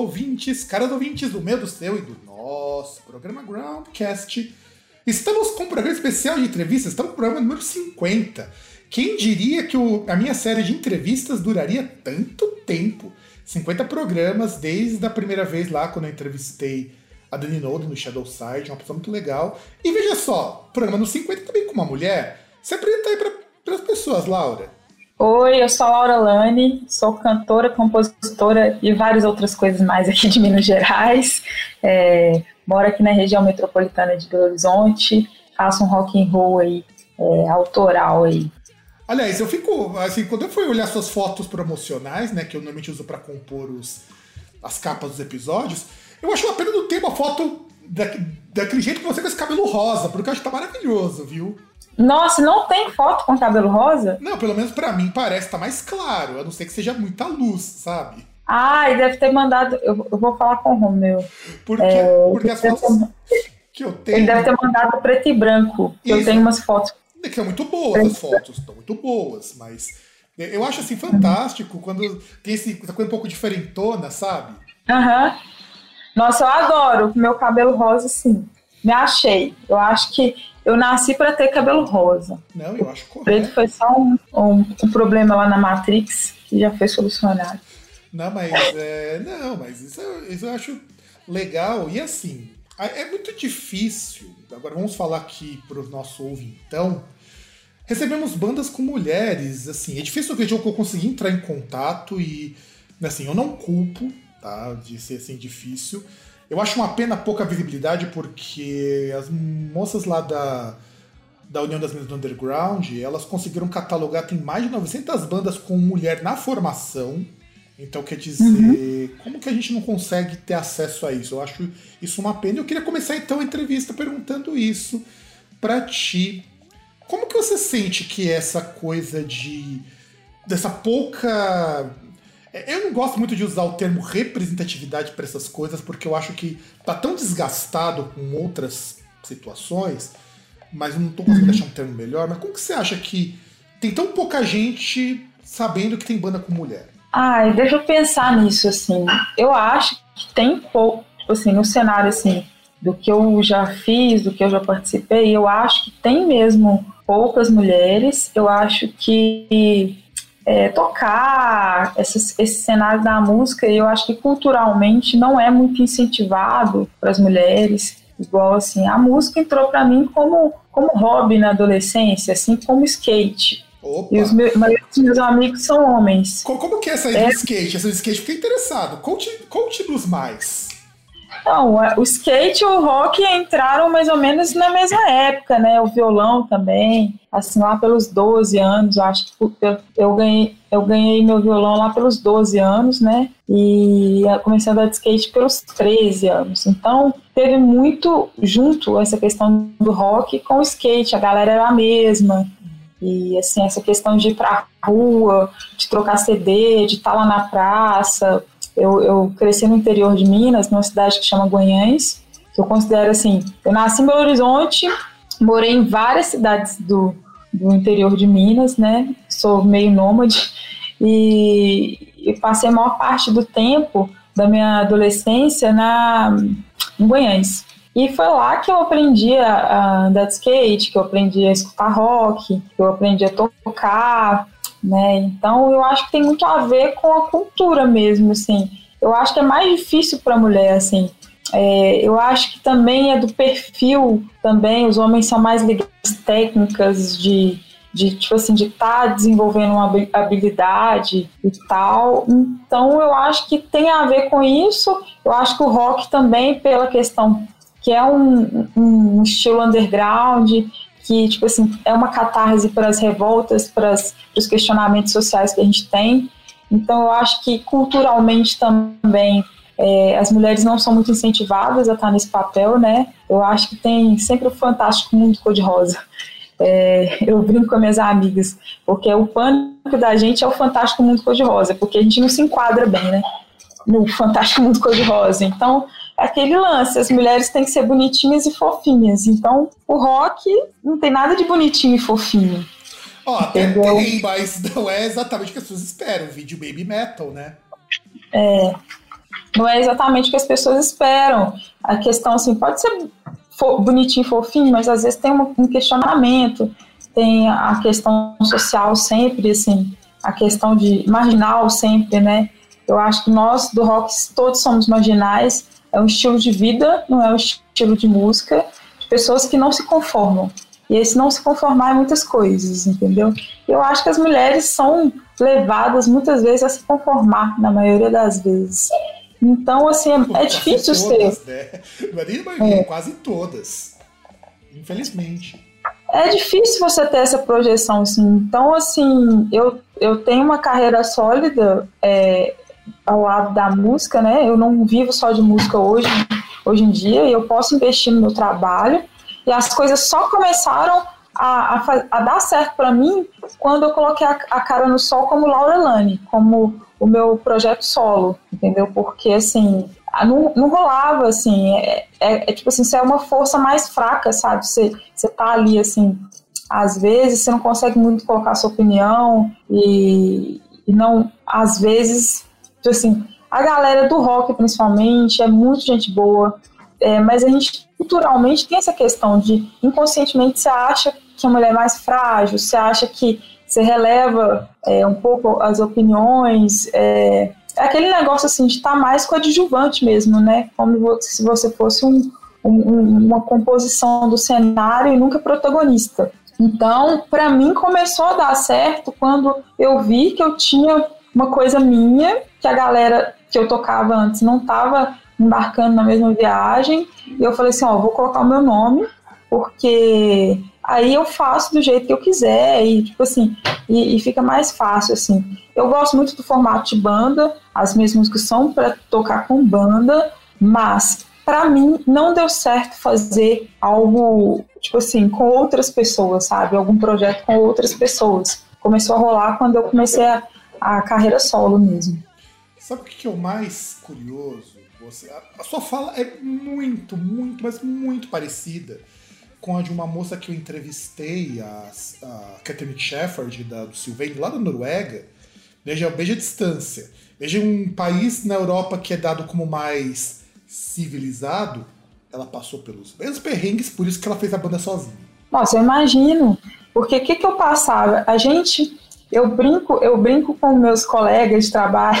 Ouvintes, caras ouvintes do meu, do seu e do nosso programa Groundcast. Estamos com um programa especial de entrevistas, estamos no programa número 50. Quem diria que o- a minha série de entrevistas duraria tanto tempo? 50 programas, desde a primeira vez lá, quando eu entrevistei a Dani Nodo no Shadowside, uma pessoa muito legal. E veja só, programa no 50 também com uma mulher. Se apresenta aí para as pessoas, Laura. Oi, eu sou a Laura Lani, sou cantora, compositora e várias outras coisas mais aqui de Minas Gerais. É, moro aqui na região metropolitana de Belo Horizonte, faço um rock and roll aí, é, autoral aí. Aliás, eu fico, assim, quando eu fui olhar suas fotos promocionais, né, que eu normalmente uso pra compor os, as capas dos episódios, eu acho uma pena não ter uma foto da, daquele jeito que você com esse cabelo rosa, porque eu acho que tá maravilhoso, viu? Nossa, não tem foto com cabelo rosa? Não, pelo menos pra mim parece tá mais claro, a não ser que seja muita luz, sabe? Ai, deve ter mandado. Eu, eu vou falar com o Romeu. Porque, porque as fotos ter- que eu Ele tenho. deve ter mandado preto e branco. Eu tenho umas fotos. É que são muito boas as fotos, estão muito boas, mas eu acho assim fantástico quando tem esse, essa coisa um pouco diferentona, sabe? Aham. Nossa, eu adoro meu cabelo rosa, sim. Me achei. Eu acho que eu nasci para ter cabelo rosa. Não, eu acho correto. Preto foi só um, um- um problema lá na Matrix que já foi solucionado. Não, mas é, não, mas isso, eu- isso eu acho legal. E assim, é muito difícil. Agora vamos falar aqui para o nosso ouvintão. Recebemos bandas com mulheres, assim, é difícil que eu consegui entrar em contato e, assim, eu não culpo, tá, de ser assim difícil. Eu acho uma pena pouca visibilidade porque as moças lá da, da União das Minas do Underground, elas conseguiram catalogar, tem mais de 900 bandas com mulher na formação. Então, quer dizer, como que a gente não consegue ter acesso a isso? Eu acho isso uma pena. Eu queria começar então a entrevista perguntando isso pra ti. Como que você sente que essa coisa de dessa pouca é, eu não gosto muito de usar o termo representatividade para essas coisas, porque eu acho que tá tão desgastado com outras situações, mas eu não tô conseguindo achar um termo melhor. Mas como que você acha que tem tão pouca gente sabendo que tem banda com mulher? Ai, deixa eu pensar nisso, assim. Eu acho que tem pouco, tipo assim, no cenário, assim, do que eu já fiz, do que eu já participei, eu acho que tem mesmo poucas mulheres. Eu acho que é, tocar esses, esse cenário da música, eu acho que culturalmente não é muito incentivado para as mulheres. Igual assim, a música entrou para mim como, como hobby na adolescência, assim como skate. Opa! E os meus, meus amigos são homens. Co- Como que é essa aí do skate? Essa do skate fiquei interessado. Conte- Conte-nos mais. Então, o skate e o rock entraram mais ou menos na mesma época, né? O violão também, assim, lá pelos 12 anos, eu acho que eu, eu ganhei, eu ganhei meu violão lá pelos 12 anos, né? E comecei a andar de skate pelos 13 anos. Então, teve muito junto essa questão do rock com o skate, a galera era a mesma. E assim, essa questão de ir pra rua, de trocar CD, de estar lá na praça. Eu, eu cresci no interior de Minas, numa cidade que chama Guanhães, que eu considero assim, eu nasci em Belo Horizonte, morei em várias cidades do, do interior de Minas, né? Sou meio nômade e, e passei a maior parte do tempo da minha adolescência na, em Guanhães. E foi lá que eu aprendi a, a andar de skate, que eu aprendi a escutar rock, que eu aprendi a tocar, né? Então eu acho que tem muito a ver com a cultura mesmo, assim. Eu acho que é mais difícil para a mulher, assim, É, eu acho que também é do perfil também, os homens são mais ligados técnicas de, de tipo assim, de estar tá desenvolvendo uma habilidade e tal. Então eu acho que tem a ver com isso. Eu acho que o rock também, pela questão que é um, um estilo underground, que tipo assim, é uma catarse para as revoltas, para os questionamentos sociais que a gente tem. Então eu acho que culturalmente também é, as mulheres não são muito incentivadas a estar nesse papel, né? Eu acho que tem sempre o fantástico mundo cor-de-rosa. É, eu brinco com minhas amigas, porque o pânico da gente é o fantástico mundo cor-de-rosa, porque a gente não se enquadra bem, né? No fantástico mundo cor-de-rosa. Então, aquele lance, as mulheres têm que ser bonitinhas e fofinhas. Então, o rock não tem nada de bonitinho e fofinho. Ó, até tem, mas não é exatamente o que as pessoas esperam. Vídeo baby metal, né? É, não é exatamente o que as pessoas esperam. A questão, assim, pode ser bonitinho e fofinho, mas às vezes tem um questionamento, tem a questão social sempre, assim, a questão de marginal sempre, né? Eu acho que nós do rock todos somos marginais, é um estilo de vida, não é um estilo de música, de pessoas que não se conformam. E esse não se conformar é muitas coisas, entendeu? Eu acho que as mulheres são levadas muitas vezes a se conformar, na maioria das vezes. Então, assim, é, é difícil todas, ser. Né? É. quase todas. Infelizmente. É difícil você ter essa projeção, assim. Então, assim, eu, eu tenho uma carreira sólida é, ao lado da música, né? Eu não vivo só de música hoje, hoje em dia, e eu posso investir no meu trabalho. E as coisas só começaram a, a, a dar certo para mim quando eu coloquei a, a, cara no sol como Laura Lane, como o meu projeto solo, entendeu? Porque, assim, não, não rolava, assim, é, é, é, tipo assim, você é uma força mais fraca, sabe? Você, você tá ali, assim, às vezes você não consegue muito colocar sua opinião e, e não, às vezes, tipo assim, a galera do rock, principalmente, é muito gente boa, é, mas a gente culturalmente tem essa questão de inconscientemente você acha que a mulher é mais frágil, você acha que você releva é, um pouco as opiniões, é, é aquele negócio assim de estar tá mais coadjuvante mesmo, né? Como se você fosse um, um, uma composição do cenário e nunca protagonista. Então, para mim começou a dar certo quando eu vi que eu tinha uma coisa minha, que a galera que eu tocava antes não estava embarcando na mesma viagem, e eu falei assim, ó, vou colocar o meu nome, porque aí eu faço do jeito que eu quiser e tipo assim e, e, fica mais fácil assim. Eu gosto muito do formato de banda as minhas músicas são para tocar com banda mas para mim não deu certo fazer algo tipo assim com outras pessoas sabe? Algum projeto com outras pessoas. Começou a rolar quando eu comecei a, a carreira solo mesmo sabe o que é o mais curioso você a, a sua fala é muito muito mas muito parecida com a de uma moça que eu entrevistei, a, a Catherine Shefford, da, do Sylvain, lá da Noruega. Veja, veja a distância. Veja um país na Europa que é dado como mais civilizado, ela passou pelos mesmos perrengues, por isso que ela fez a banda sozinha. Nossa, eu imagino. Porque o que, que eu passava? A gente, eu brinco, eu brinco com meus colegas de trabalho,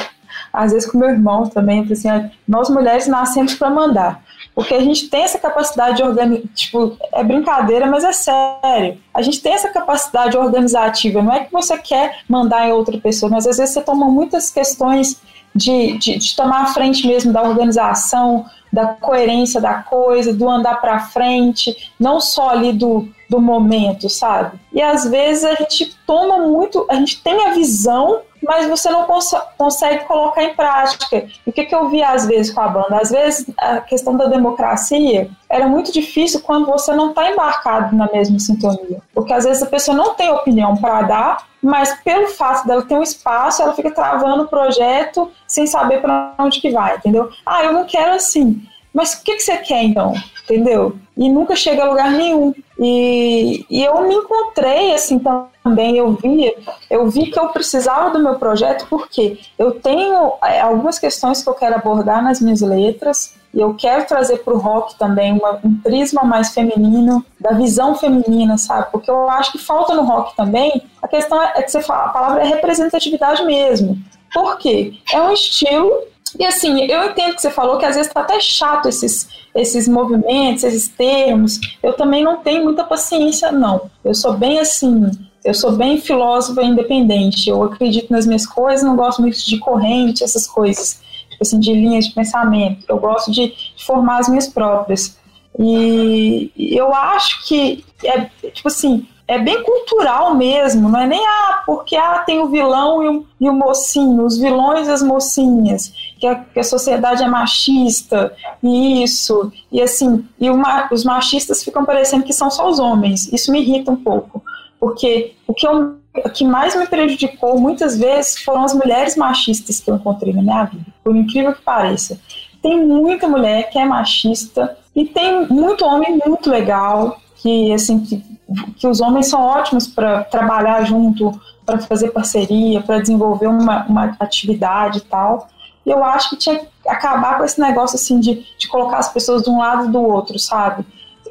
às vezes com meu irmão também, assim, nós mulheres nascemos para mandar. Porque a gente tem essa capacidade de organizar, tipo, é brincadeira, mas é sério. A gente tem essa capacidade organizativa, não é que você quer mandar em outra pessoa, mas às vezes você toma muitas questões de, de, de tomar a frente mesmo da organização, da coerência da coisa, do andar para frente, não só ali do, do momento, sabe? E às vezes a gente toma muito, a gente tem a visão mas você não cons consegue colocar em prática. E o que, que eu vi às vezes com a banda? Às vezes a questão da democracia era muito difícil quando você não está embarcado na mesma sintonia. Porque às vezes a pessoa não tem opinião para dar, mas pelo fato dela ter um espaço, ela fica travando o projeto sem saber para onde que vai, entendeu? Ah, eu não quero assim. Mas o que, que você quer então? Entendeu? E nunca chega a lugar nenhum. E, e eu me encontrei assim também, eu vi, eu vi que eu precisava do meu projeto porque eu tenho é, algumas questões que eu quero abordar nas minhas letras, e eu quero trazer para o rock também uma, um prisma mais feminino, da visão feminina, sabe? Porque eu acho que falta no rock também. A questão é que você fala, a palavra é representatividade mesmo. Por quê? É um estilo E assim, eu entendo que você falou que às vezes tá até chato esses, esses movimentos, esses termos. Eu também não tenho muita paciência, não. Eu sou bem assim, eu sou bem filósofa independente. Eu acredito nas minhas coisas, não gosto muito de corrente, essas coisas, tipo assim, de linhas de pensamento. Eu gosto de, formar as minhas próprias. E, e eu acho que é tipo assim, é bem cultural mesmo, não é nem ah, porque ah, tem o vilão e o, e o mocinho, os vilões e as mocinhas, que a, que a sociedade é machista, e isso, e assim, e uma, os machistas ficam parecendo que são só os homens. Isso me irrita um pouco, porque o que, eu, o que mais me prejudicou muitas vezes foram as mulheres machistas que eu encontrei na minha vida, por incrível que pareça. Tem muita mulher que é machista e tem muito homem muito legal que assim que, que os homens são ótimos para trabalhar junto, para fazer parceria, para desenvolver uma, uma atividade e tal. E eu acho que tinha que acabar com esse negócio assim de, de colocar as pessoas de um lado e do outro, sabe?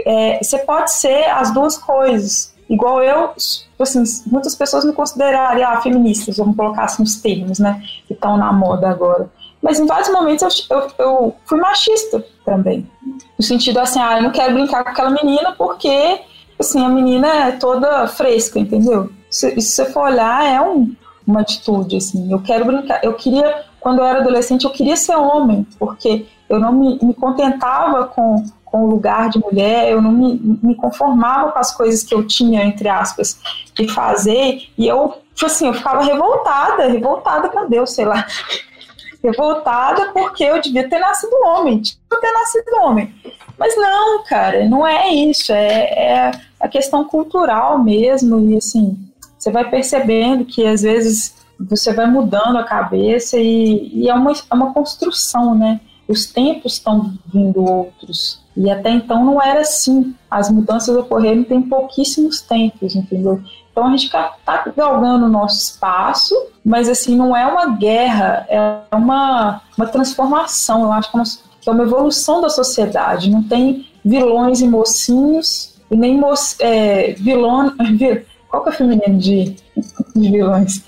É, você pode ser as duas coisas. Igual eu, assim, muitas pessoas me considerariam ah, feministas, vamos colocar assim os termos, né, que estão na moda agora. Mas em vários momentos eu, eu, eu, fui machista também. No sentido assim, ah, eu não quero brincar com aquela menina porque, assim, a menina é toda fresca, entendeu? Se, se você for olhar, é um, uma atitude, assim. Eu quero brincar, eu queria, quando eu era adolescente, eu queria ser homem, porque eu não me, me contentava com, com o lugar de mulher, eu não me, me conformava com as coisas que eu tinha, entre aspas, de fazer, e eu, tipo assim, eu ficava revoltada, revoltada com Deus, sei lá revoltada porque eu devia ter nascido homem, tinha ter nascido homem. Mas não, cara, não é isso, é, é a questão cultural mesmo, e assim, você vai percebendo que às vezes você vai mudando a cabeça e, e é, uma, é uma construção, né? Os tempos estão vindo outros. E até então não era assim. As mudanças ocorreram tem pouquíssimos tempos, entendeu? Então a gente está galgando o nosso espaço, mas assim, não é uma guerra, é uma, uma transformação. Eu acho que é uma evolução da sociedade. Não tem vilões e mocinhos, e nem mo é, vilão. Qual que é o feminino de, de vilões?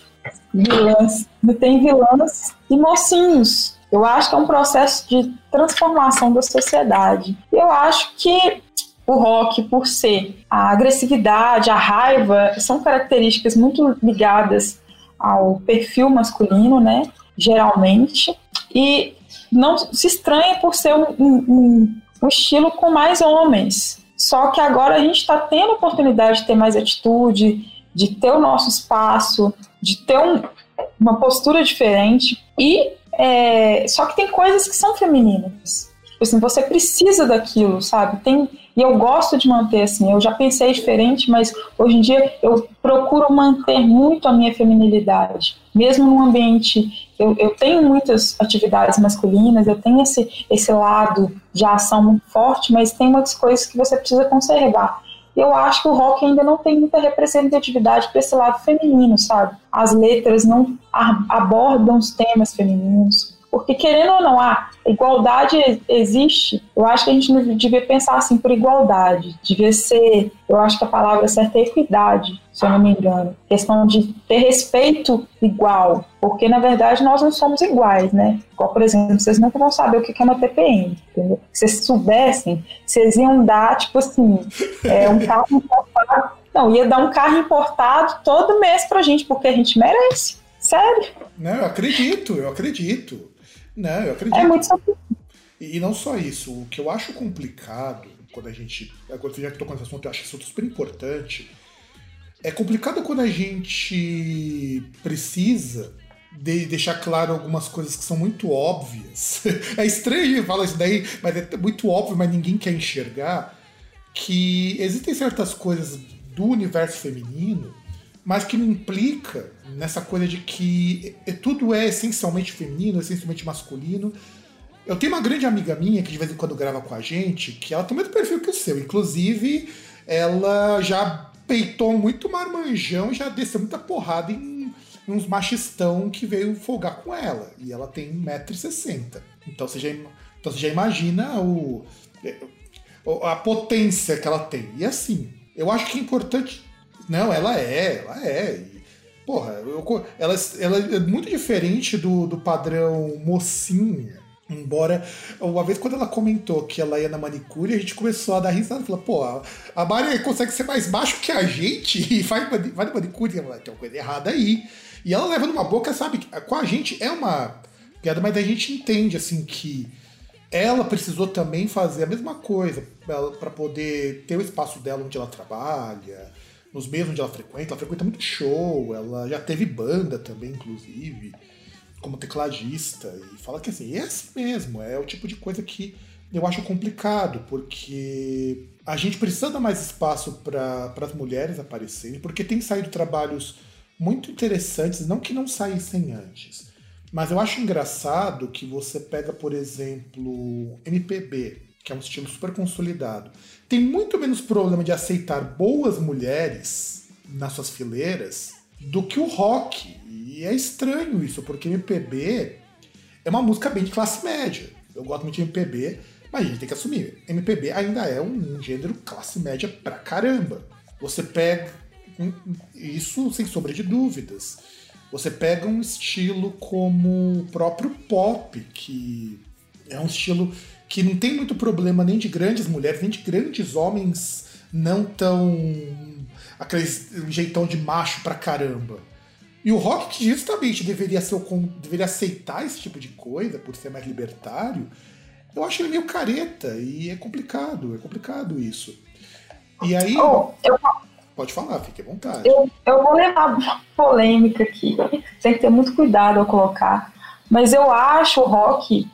Vilãs. Tem vilãs e mocinhos. Eu acho que é um processo de transformação da sociedade. Eu acho que o rock, por ser a agressividade, a raiva, são características muito ligadas ao perfil masculino, né? Geralmente. E não se estranha por ser um, um, um estilo com mais homens. Só que agora a gente está tendo a oportunidade de ter mais atitude, de ter o nosso espaço, de ter um, uma postura diferente. E é, só que tem coisas que são femininas. Tipo assim, você precisa daquilo, sabe? Tem e eu gosto de manter assim. Eu já pensei diferente, mas hoje em dia eu procuro manter muito a minha feminilidade, mesmo num ambiente. Eu, eu tenho muitas atividades masculinas, eu tenho esse, esse lado de ação muito forte, mas tem muitas coisas que você precisa conservar. Eu acho que o rock ainda não tem muita representatividade para esse lado feminino, sabe? As letras não abordam os temas femininos. Porque, querendo ou não, a igualdade existe. Eu acho que a gente não devia pensar assim por igualdade. Devia ser, eu acho que a palavra certa é equidade, se eu não me engano. Questão de ter respeito igual. Porque, na verdade, nós não somos iguais, né? Igual, por exemplo, vocês nunca vão saber o que é uma TPM, entendeu? Se vocês soubessem, vocês iam dar, tipo assim, é, um carro importado. Não, ia dar um carro importado todo mês pra gente, porque a gente merece. Sério? Não, eu acredito, eu acredito. Não, eu acredito. É muito e, e não só isso, o que eu acho complicado quando a gente. Agora já que tocou nesse assunto, eu acho isso super importante. É complicado quando a gente precisa de deixar claro algumas coisas que são muito óbvias. É estranho falar isso daí, mas é muito óbvio, mas ninguém quer enxergar que existem certas coisas do universo feminino, mas que não implica nessa coisa de que tudo é essencialmente feminino, essencialmente masculino. Eu tenho uma grande amiga minha que de vez em quando grava com a gente, que ela tem o mesmo perfil que o seu. Inclusive, ela já peitou muito marmanjão, já desceu muita porrada em, em uns machistão que veio folgar com ela. E ela tem 1,60m. Então você já, então você já imagina o, a potência que ela tem. E assim, eu acho que é importante. Não, ela é, ela é. Porra, eu ela, ela é muito diferente do, do padrão mocinha. Embora, uma vez quando ela comentou que ela ia na manicure, a gente começou a dar risada. Falou, pô, a- Mari consegue ser mais baixo que a gente e vai, vai na manicure. Ela, tem uma coisa errada aí. E ela leva numa boca, sabe? Com a gente é uma piada, mas a gente entende, assim, que ela precisou também fazer a mesma coisa para poder ter o espaço dela onde ela trabalha, nos meios onde ela frequenta. Ela frequenta muito show, ela já teve banda também, inclusive, como tecladista. E fala que assim, é assim mesmo, é o tipo de coisa que eu acho complicado, porque a gente precisa dar mais espaço para as mulheres aparecerem, porque tem saído trabalhos muito interessantes, não que não saíssem antes. Mas eu acho engraçado que você pega, por exemplo, MPB, que é um estilo super consolidado. Tem muito menos problema de aceitar boas mulheres nas suas fileiras do que o rock. E é estranho isso, porque MPB é uma música bem de classe média. Eu gosto muito de MPB, mas a gente tem que assumir. MPB ainda é um, gênero classe média pra caramba. Você pega isso sem sombra de dúvidas. Você pega um estilo como o próprio pop, que é um estilo que não tem muito problema nem de grandes mulheres, nem de grandes homens não tão. aquele jeitão de macho pra caramba. E o rock que justamente deveria, ser deveria aceitar esse tipo de coisa, por ser mais libertário, eu acho ele meio careta e é complicado, é complicado isso. E aí, Oh, eu, pode falar, fique à vontade. eu, eu vou levar uma polêmica aqui. Tem que ter muito cuidado ao colocar. Mas eu acho o rock,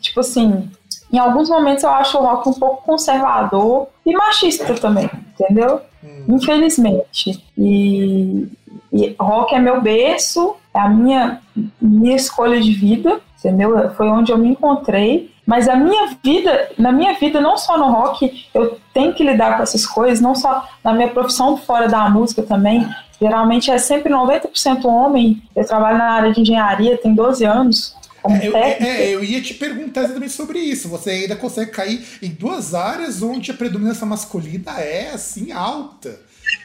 tipo assim, em alguns momentos eu acho o rock um pouco conservador e machista também, entendeu? Hum. Infelizmente. E, e rock é meu berço, é a minha, minha escolha de vida, entendeu? Foi onde eu me encontrei. Mas a minha vida, na minha vida, não só no rock, eu tenho que lidar com essas coisas, não só na minha profissão fora da música também. Geralmente é sempre 90% homem. Eu trabalho na área de engenharia, tem 12 anos eu, técnica. é, eu ia te perguntar exatamente sobre isso. Você ainda consegue cair em duas áreas onde a predominância masculina é assim alta: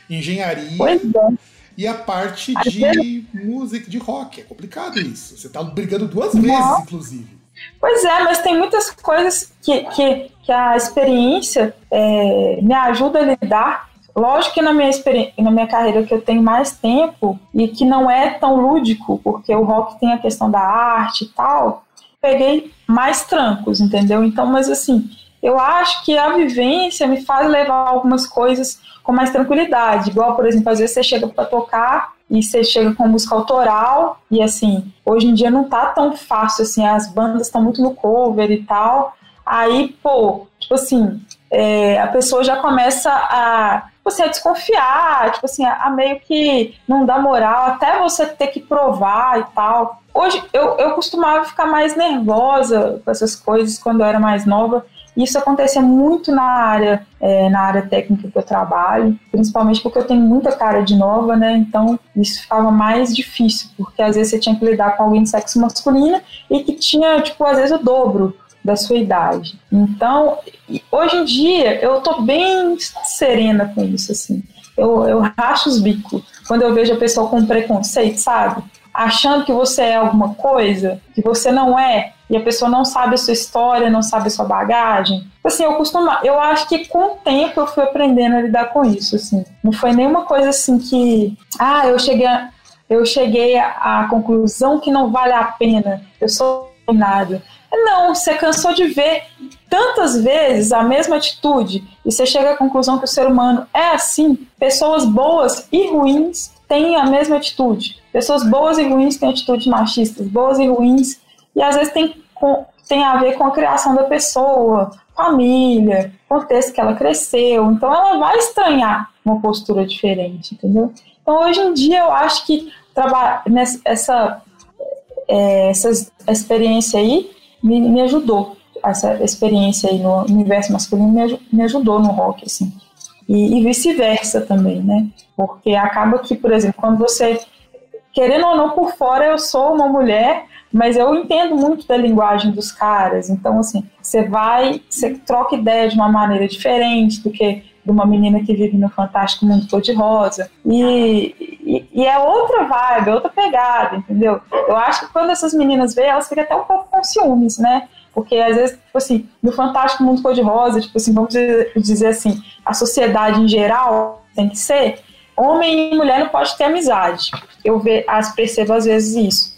engenharia Pois é. e a parte de música, de rock. É complicado isso. Você tá brigando duas vezes, Nossa. inclusive. Pois é, mas tem muitas coisas que, que, que a experiência é, me ajuda a lidar. Lógico que na minha, na minha carreira que eu tenho mais tempo e que não é tão lúdico, porque o rock tem a questão da arte e tal, peguei mais trancos, entendeu? Então, mas assim, eu acho que a vivência me faz levar algumas coisas com mais tranquilidade. Igual, por exemplo, às vezes você chega para tocar e você chega com música autoral e assim, hoje em dia não tá tão fácil assim, as bandas estão muito no cover e tal. Aí, pô, tipo assim, é, a pessoa já começa a, a desconfiar, tipo assim, a, a meio que não dá moral, até você ter que provar e tal. Hoje eu, eu costumava ficar mais nervosa com essas coisas quando eu era mais nova. Isso acontecia muito na área, é, na área técnica que eu trabalho, principalmente porque eu tenho muita cara de nova, né? Então isso ficava mais difícil, porque às vezes você tinha que lidar com alguém de sexo masculino e que tinha, tipo, às vezes o dobro da sua idade. Então, hoje em dia, eu tô bem serena com isso, assim. Eu, eu racho os bicos quando eu vejo a pessoa com preconceito, sabe? Achando que você é alguma coisa que você não é, e a pessoa não sabe a sua história, não sabe a sua bagagem. Assim, eu costumo, eu acho que com o tempo eu fui aprendendo a lidar com isso, assim. Não foi nenhuma coisa assim que, ah, eu cheguei a, eu cheguei à conclusão que não vale a pena. Eu sou nada. Não, você cansou de ver tantas vezes a mesma atitude e você chega à conclusão que o ser humano é assim. Pessoas boas e ruins têm a mesma atitude. Pessoas boas e ruins têm atitudes machistas, boas e ruins, e às vezes tem, com, tem a ver com a criação da pessoa, família, contexto que ela cresceu. Então ela vai estranhar uma postura diferente, entendeu? Então hoje em dia eu acho que trabalhar nessa essa, é, essa experiência aí me, me ajudou. Essa experiência aí no universo masculino me, me ajudou no rock, assim. E, e vice-versa também, né? Porque acaba que, por exemplo, quando você, querendo ou não, por fora eu sou uma mulher, mas eu entendo muito da linguagem dos caras. Então, assim, você vai, você troca ideia de uma maneira diferente do que de uma menina que vive no fantástico mundo cor-de-rosa. E, e, é outra vibe, é outra pegada, entendeu? Eu acho que quando essas meninas veem, elas ficam até um pouco com ciúmes, né? Porque às vezes, tipo assim, no Fantástico Mundo Cor-de-Rosa, tipo assim, vamos dizer assim, a sociedade em geral tem que ser, homem e mulher não pode ter amizade. Eu ve, as, percebo às vezes isso.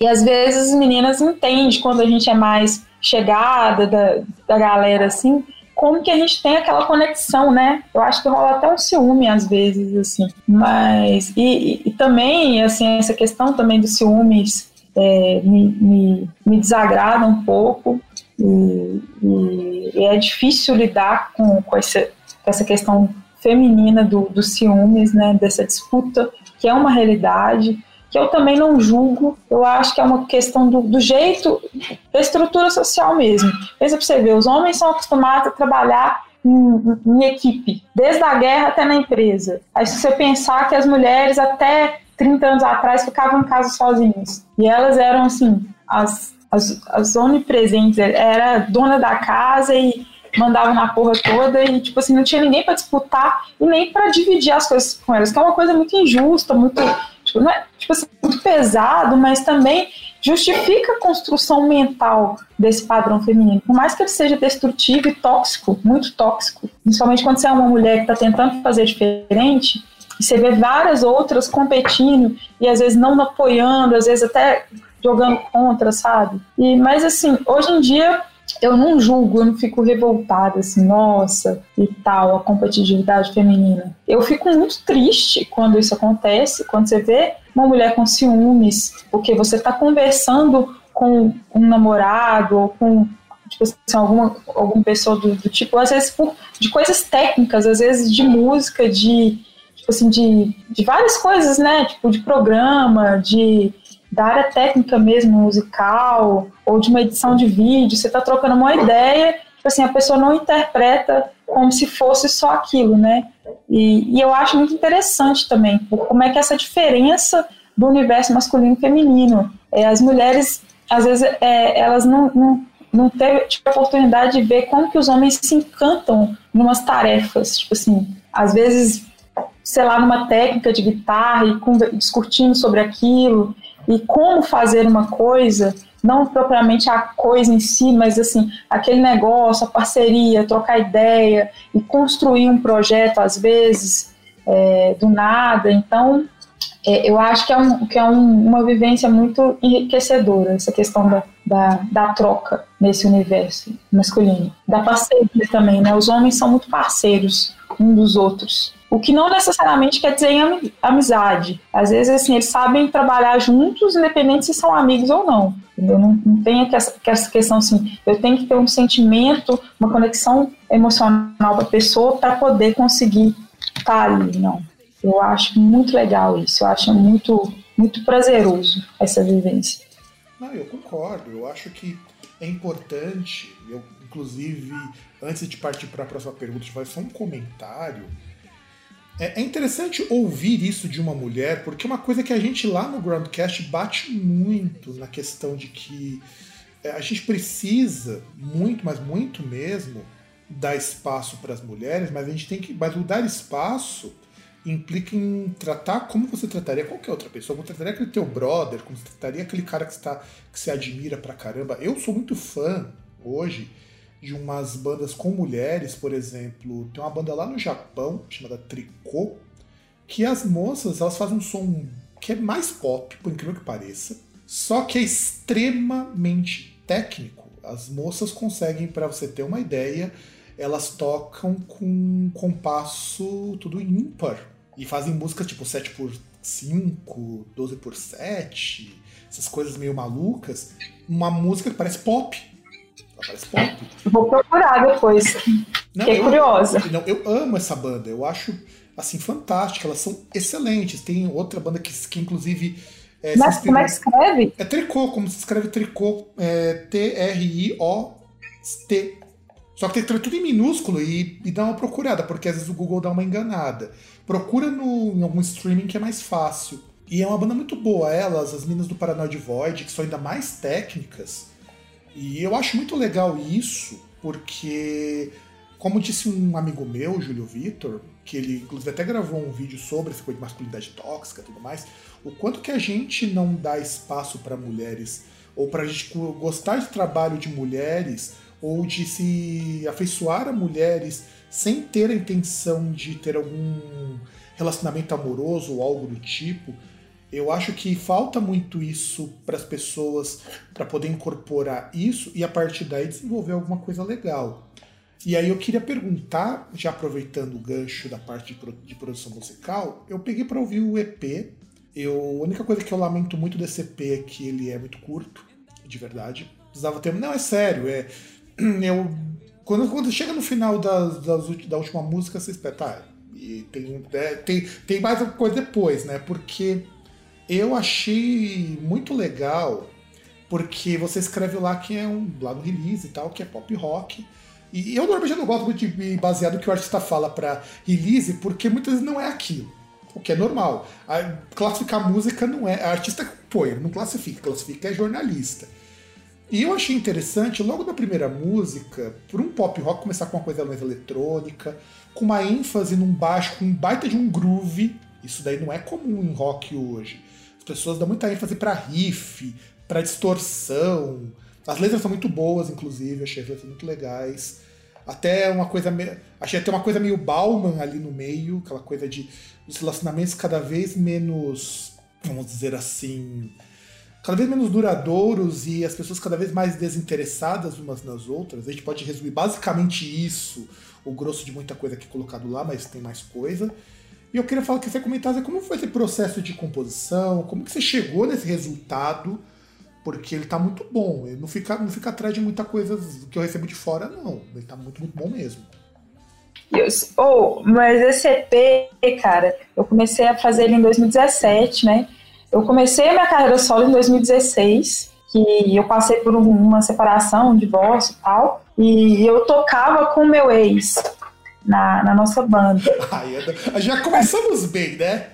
E às vezes as meninas entendem quando a gente é mais chegada da, da galera, assim, como que a gente tem aquela conexão, né? Eu acho que rola até um ciúme às vezes, assim. Mas, e, e, e também, assim, essa questão também dos ciúmes é, me, me, me, desagrada um pouco. E, e, é difícil lidar com, com, essa, com essa questão feminina do, dos ciúmes, né? Dessa disputa, que é uma realidade que eu também não julgo, eu acho que é uma questão do, do jeito, da estrutura social mesmo. Pensa para você ver, os homens são acostumados a trabalhar em, em, equipe, desde a guerra até na empresa. Aí se você pensar que as mulheres até 30 anos atrás ficavam em casa sozinhas, e elas eram assim, as, as, as onipresentes, era dona da casa e mandava na porra toda e, tipo assim, não tinha ninguém para disputar e nem para dividir as coisas com elas, que é uma coisa muito injusta, muito Tipo, não é tipo assim, muito pesado, mas também justifica a construção mental desse padrão feminino. Por mais que ele seja destrutivo e tóxico, muito tóxico, principalmente quando você é uma mulher que está tentando fazer diferente, e você vê várias outras competindo e às vezes não apoiando, às vezes até jogando contra, sabe? E mas assim, hoje em dia eu não julgo, eu não fico revoltada assim, nossa, e tal, a competitividade feminina. Eu fico muito triste quando isso acontece, quando você vê uma mulher com ciúmes, porque você está conversando com um namorado ou com tipo assim, alguma, alguma pessoa do, do, tipo, às vezes por, de coisas técnicas, às vezes de música, de tipo assim, de, de várias coisas, né? Tipo, de programa, de da área técnica mesmo, musical, ou de uma edição de vídeo, você está trocando uma ideia, tipo assim, a pessoa não interpreta como se fosse só aquilo, né? E, e eu acho muito interessante também, como é que essa diferença do universo masculino e feminino. É, as mulheres, às vezes, é, elas não, não, não teve tipo, a oportunidade de ver como que os homens se encantam em umas tarefas, tipo assim, às vezes, sei lá, numa técnica de guitarra e discutindo sobre aquilo, e como fazer uma coisa, não propriamente a coisa em si, mas assim, aquele negócio, a parceria, trocar ideia e construir um projeto às vezes é, do nada. Então, é, eu acho que é, um, que é um, uma vivência muito enriquecedora, essa questão da, da, da, troca nesse universo masculino. Da parceria também, né? Os homens são muito parceiros um dos outros. O que não necessariamente quer dizer amizade. Às vezes, assim, eles sabem trabalhar juntos, independente se são amigos ou não. Entendeu? Não, não tem essa questão assim, eu tenho que ter um sentimento, uma conexão emocional com a pessoa para poder conseguir estar ali, não. Eu acho muito legal isso, eu acho muito, muito prazeroso essa vivência. Não, eu concordo, eu acho que é importante, eu, inclusive, antes de partir para a próxima pergunta, vai só um comentário é, é interessante ouvir isso de uma mulher, porque é uma coisa que a gente lá no Groundcast bate muito na questão de que é, a gente precisa muito, mas muito mesmo, dar espaço para as mulheres, mas a gente tem que. Mas o dar espaço implica em tratar como você trataria qualquer outra pessoa, como trataria aquele teu brother, como você trataria aquele cara que você, tá, que você admira pra caramba. Eu sou muito fã hoje de umas bandas com mulheres, por exemplo, tem uma banda lá no Japão chamada Tricô, que as moças elas fazem um som que é mais pop, por incrível que pareça, só que é extremamente técnico. As moças conseguem, para você ter uma ideia, elas tocam com compasso tudo ímpar e fazem música tipo 7 por 5, 12 por 7, essas coisas meio malucas, uma música que parece pop, parece pop. Vou procurar depois. Não, Fiquei eu, curiosa. Não, eu amo essa banda. Eu acho assim fantástica. Elas são excelentes. Tem outra banda que, que inclusive. É, Mas como é que escreve? É tricô, como se escreve tricô. É T-R-I-O-T. Só que tem tudo em minúsculo e, e, dá uma procurada, porque às vezes o Google dá uma enganada. Procura no, em algum streaming que é mais fácil. E é uma banda muito boa, elas, as minas do Paranoid Void, que são ainda mais técnicas. E eu acho muito legal isso, porque como disse um amigo meu, Júlio Vitor, que ele inclusive até gravou um vídeo sobre essa coisa de masculinidade tóxica e tudo mais, o quanto que a gente não dá espaço para mulheres, ou para a gente gostar de trabalho de mulheres, ou de se afeiçoar a mulheres sem ter a intenção de ter algum relacionamento amoroso ou algo do tipo. Eu acho que falta muito isso para as pessoas para poder incorporar isso e a partir daí desenvolver alguma coisa legal. E aí eu queria perguntar, já aproveitando o gancho da parte de, de produção musical, eu peguei para ouvir o EP. Eu, a única coisa que eu lamento muito desse EP é que ele é muito curto, de verdade. Precisava ter. Não, é sério, é. Eu, quando, quando chega no final das, das, da última música, você espera, tá, e tem, é, tem, tem mais coisa depois, né? Porque eu achei muito legal, porque você escreve lá que é um lá no release e tal, que é pop rock. E eu normalmente não gosto muito de basear no que o artista fala para release, porque muitas vezes não é aquilo. O que é normal. A, classificar música não é. A artista põe, não classifica, classifica é jornalista. E eu achei interessante, logo na primeira música, por um pop rock começar com uma coisa mais eletrônica, com uma ênfase num baixo, com um baita de um groove. Isso daí não é comum em rock hoje. As pessoas dão muita ênfase para riff, para distorção, as letras são muito boas, inclusive, achei as letras muito legais. Até uma coisa. Achei até uma coisa meio Bauman ali no meio, aquela coisa de os relacionamentos cada vez menos. Vamos dizer assim. Cada vez menos duradouros e as pessoas cada vez mais desinteressadas umas nas outras. A gente pode resumir basicamente isso, o grosso de muita coisa aqui colocado lá, mas tem mais coisa. E eu queria falar que você comentasse como foi esse processo de composição, como que você chegou nesse resultado porque ele tá muito bom. Ele não fica, não fica atrás de muita coisa que eu recebo de fora, não. Ele tá muito, muito bom mesmo. oh, mas esse EP, cara, eu comecei a fazer ele em 2017, né? Eu comecei a minha carreira solo em 2016, que eu passei por uma separação, um divórcio e tal, e eu tocava com meu ex na, na nossa banda. É já começamos bem, né?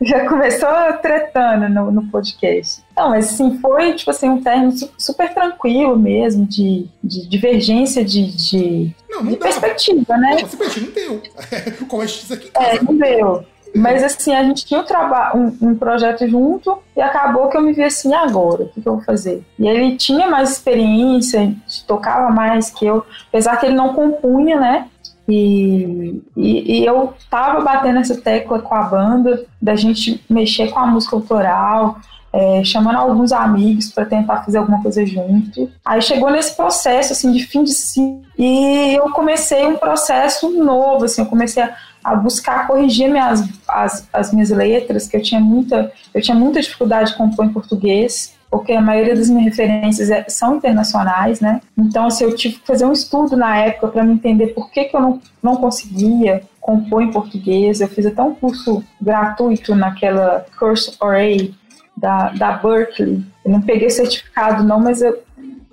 Já começou tretando no, no podcast. Não, mas assim, foi tipo assim, um término super tranquilo mesmo, de, de divergência de, de, não, não de perspectiva, né? Não, simplesmente não deu. Como a gente aqui É, não deu. Mas assim, a gente tinha um, um, um, projeto junto e acabou que eu me vi assim, agora, o que, que, eu vou fazer? E ele tinha mais experiência, tocava mais que eu, apesar que ele não compunha, né? E, e, e, eu tava batendo essa tecla com a banda, da gente mexer com a música autoral, é, chamando alguns amigos para tentar fazer alguma coisa junto. Aí chegou nesse processo assim de fim de si e eu comecei um processo novo, assim, eu comecei a, a buscar corrigir minhas, as, as minhas letras, que eu tinha muita, eu tinha muita dificuldade de compor em português porque a maioria das minhas referências é, são internacionais, né? Então, assim, eu tive que fazer um estudo na época para me entender por que, que eu não, não conseguia compor em português. Eu fiz até um curso gratuito naquela Curse Array da, da Berkeley. Eu não peguei certificado, não, mas eu,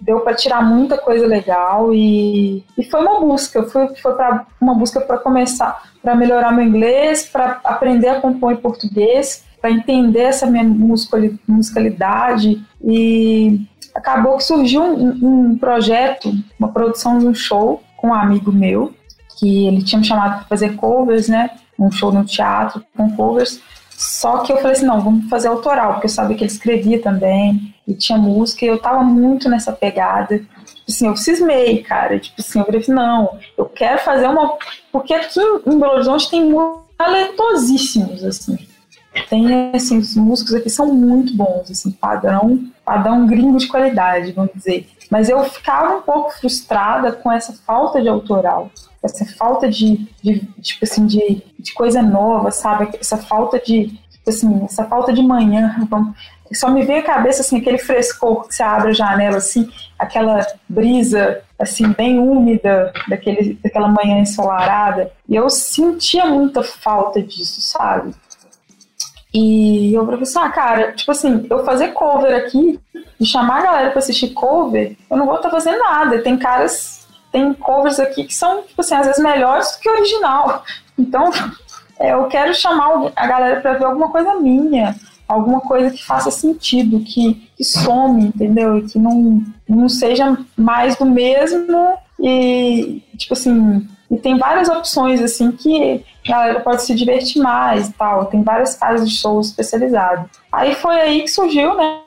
deu para tirar muita coisa legal e, e foi uma busca. Foi, foi para uma busca para começar, para melhorar meu inglês, para aprender a compor em português para entender essa minha musicalidade e acabou que surgiu um, um, projeto, uma produção de um show com um amigo meu, que ele tinha me chamado para fazer covers, né? Um show no teatro com covers. Só que eu falei assim, não, vamos fazer autoral, porque eu sabia que ele escrevia também, e tinha música, e eu tava muito nessa pegada. Tipo assim, eu cismei, cara. Tipo assim, eu falei, assim, não, eu quero fazer uma. Porque aqui em Belo Horizonte tem talentosíssimos, assim. Tem, assim, os músicos aqui são muito bons, assim, padrão, padrão gringo de qualidade, vamos dizer. Mas eu ficava um pouco frustrada com essa falta de autoral, essa falta de, de tipo assim, de, de coisa nova, sabe? Essa falta de, tipo assim, essa falta de manhã, só me vem à cabeça assim aquele frescor que você abre a janela assim, aquela brisa assim bem úmida daquele, daquela manhã ensolarada. E eu sentia muita falta disso, sabe? E eu falei assim, ah, cara, tipo assim, eu fazer cover aqui e chamar a galera pra assistir cover, eu não vou estar tá fazendo nada. Tem caras, tem covers aqui que são, tipo assim, às vezes melhores do que o original. Então, é, eu quero chamar a galera pra ver alguma coisa minha, alguma coisa que faça sentido, que, que some, entendeu? E que não, não seja mais do mesmo e, tipo assim, E tem várias opções, assim, que a galera pode se divertir mais e tal. Tem várias casas de shows especializadas. Aí foi aí que surgiu, né?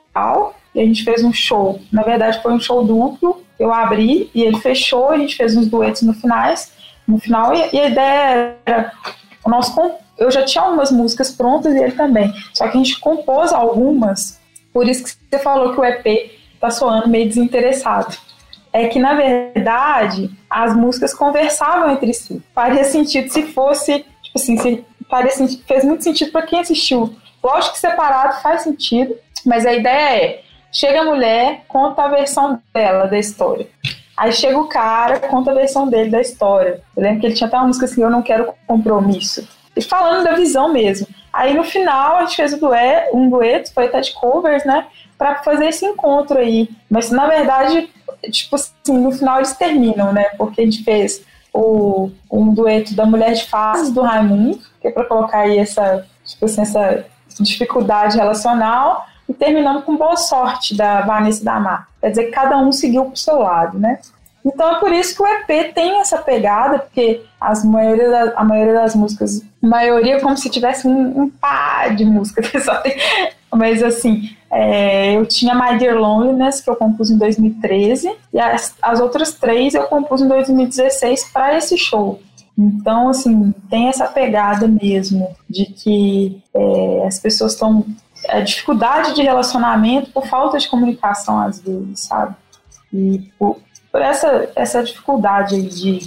E a gente fez um show. Na verdade, foi um show duplo. Eu abri e ele fechou. A gente fez uns duetos no finais, no final. E, a ideia era o nosso eu já tinha algumas músicas prontas e ele também. Só que a gente compôs algumas. Por isso que você falou que o EP tá soando meio desinteressado. É que, na verdade, as músicas conversavam entre si. Faria sentido se fosse, tipo assim, se faria, senti- fez muito sentido para quem assistiu. Lógico que separado faz sentido, mas a ideia é: chega a mulher, conta a versão dela da história. Aí chega o cara, conta a versão dele da história. Eu lembro que ele tinha até uma música assim: Eu não quero compromisso. E falando da visão mesmo. Aí no final a gente fez um dueto foi até de covers, né? Pra fazer esse encontro aí. Mas na verdade, tipo assim, no final eles terminam, né? Porque a gente fez o, um dueto da Mulher de Fases do Raimundo, que é pra colocar aí essa, tipo assim, essa dificuldade relacional. E terminando com Boa Sorte da Vanessa da Mar. Quer dizer cada um seguiu pro seu lado, né? Então é por isso que o EP tem essa pegada, porque as maioria a maioria das músicas, maioria é como se tivesse um, um pá de música, que só tem- mas assim, é, eu tinha My Dear Loneliness, que eu compus em 2013, e as, as outras três eu compus em 2016 para esse show. Então, assim, tem essa pegada mesmo de que é, as pessoas estão. A dificuldade de relacionamento por falta de comunicação, às vezes, sabe? E por, por essa, essa dificuldade de,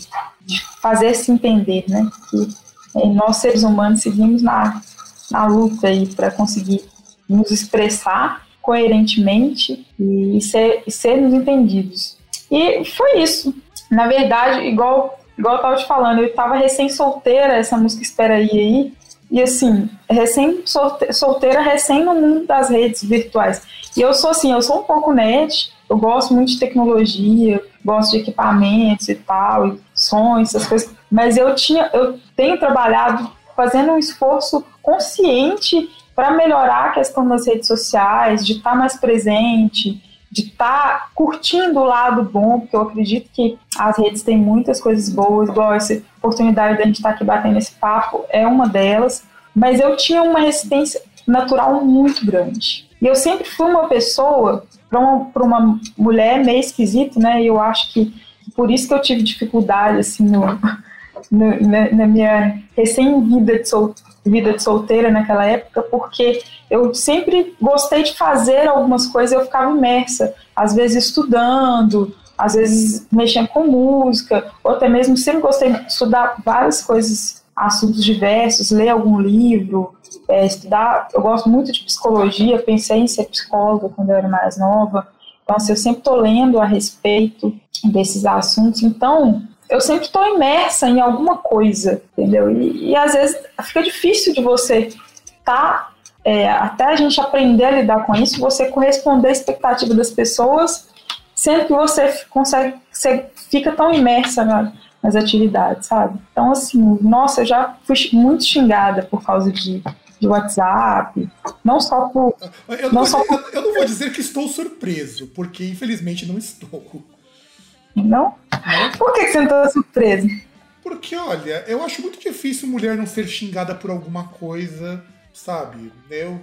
de fazer se entender, né? Que é, nós, seres humanos, seguimos na, na luta aí para conseguir nos expressar coerentemente e ser, sermos entendidos. E foi isso. Na verdade, igual, igual eu tava te falando, eu tava recém-solteira, essa música Espera Aí aí, e assim, recém-solteira, recém no mundo das redes virtuais. E eu sou assim, eu sou um pouco nerd, eu gosto muito de tecnologia, gosto de equipamentos e tal, e sons, essas coisas. Mas eu tinha, eu tenho trabalhado fazendo um esforço consciente para melhorar a questão das redes sociais, de estar mais presente, de estar curtindo o lado bom, porque eu acredito que as redes têm muitas coisas boas, igual essa oportunidade da gente estar aqui batendo esse papo é uma delas, mas eu tinha uma resistência natural muito grande. E eu sempre fui uma pessoa, para uma, uma mulher meio esquisito, né? E eu acho que por isso que eu tive dificuldade, assim, no, no- na, na minha recém-vida de, sol, vida de solteira naquela época, porque eu sempre gostei de fazer algumas coisas, eu ficava imersa, às vezes estudando, às vezes mexendo com música, ou até mesmo sempre gostei de estudar várias coisas, assuntos diversos, ler algum livro, é, estudar. Eu gosto muito de psicologia, pensei em ser psicóloga quando eu era mais nova. Então, assim, eu sempre estou lendo a respeito desses assuntos. Então, eu sempre estou imersa em alguma coisa, entendeu? E, e às vezes fica difícil de você estar, até a gente aprender a lidar com isso, você corresponder à expectativa das pessoas, sendo que você consegue, você fica tão imersa na- nas atividades, sabe? Então, assim, nossa, eu já fui muito xingada por causa de, de WhatsApp, não só por. Eu não, Não vou, só- eu- eu não vou dizer que estou surpreso, porque infelizmente não estou. Não? Por que que você não está surpresa? Porque, olha, eu acho muito difícil mulher não ser xingada por alguma coisa, sabe? Eu,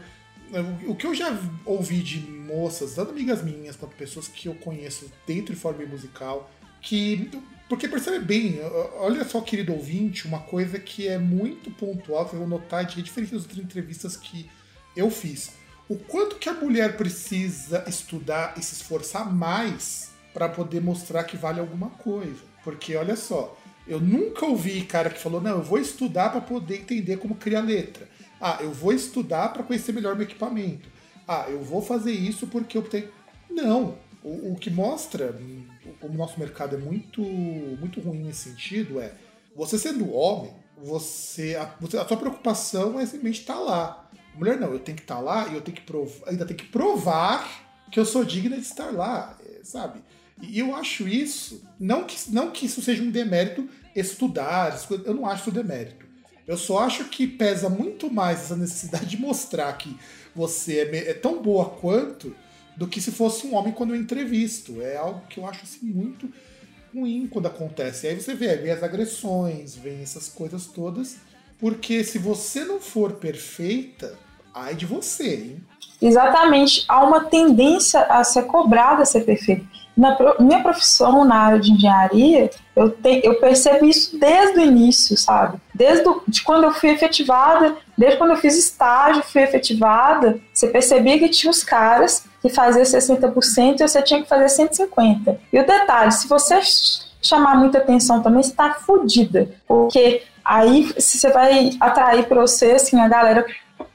eu- o que eu já ouvi de moças, tanto amigas minhas quanto pessoas que eu conheço dentro e fora do musical, que. Porque percebe bem, olha só, querido ouvinte, uma coisa que é muito pontual, vocês vão notar, que é diferente das outras entrevistas que eu fiz. O quanto que a mulher precisa estudar e se esforçar mais para poder mostrar que vale alguma coisa. Porque olha só, eu nunca ouvi cara que falou: "Não, eu vou estudar para poder entender como criar letra". Ah, eu vou estudar para conhecer melhor meu equipamento. Ah, eu vou fazer isso porque eu tenho Não, o, o que mostra como o nosso mercado é muito muito ruim nesse sentido é você sendo homem, você a, você- a sua preocupação é simplesmente estar lá. Mulher não, eu tenho que estar lá e eu tenho que provar, ainda tenho que provar que eu sou digna de estar lá, é, sabe? E eu acho isso, não que, não que isso seja um demérito estudar, eu não acho isso demérito. Eu só acho que pesa muito mais essa necessidade de mostrar que você é, é tão boa quanto do que se fosse um homem quando eu entrevisto. É algo que eu acho assim muito. ruim quando acontece. E aí você vê, vem as agressões, vem essas coisas todas. Porque se você não for perfeita, ai de você, hein? Exatamente. Há uma tendência a ser cobrada a ser perfeito. Na minha profissão na área de engenharia, eu, te, eu percebo isso desde o início, sabe? Desde o, de quando eu fui efetivada, desde quando eu fiz estágio, fui efetivada, você percebia que tinha os caras que faziam 60% e você tinha que fazer 150%. E o detalhe, se você ch- chamar muita atenção também, você tá fodida. Porque aí você vai atrair para você, assim, a galera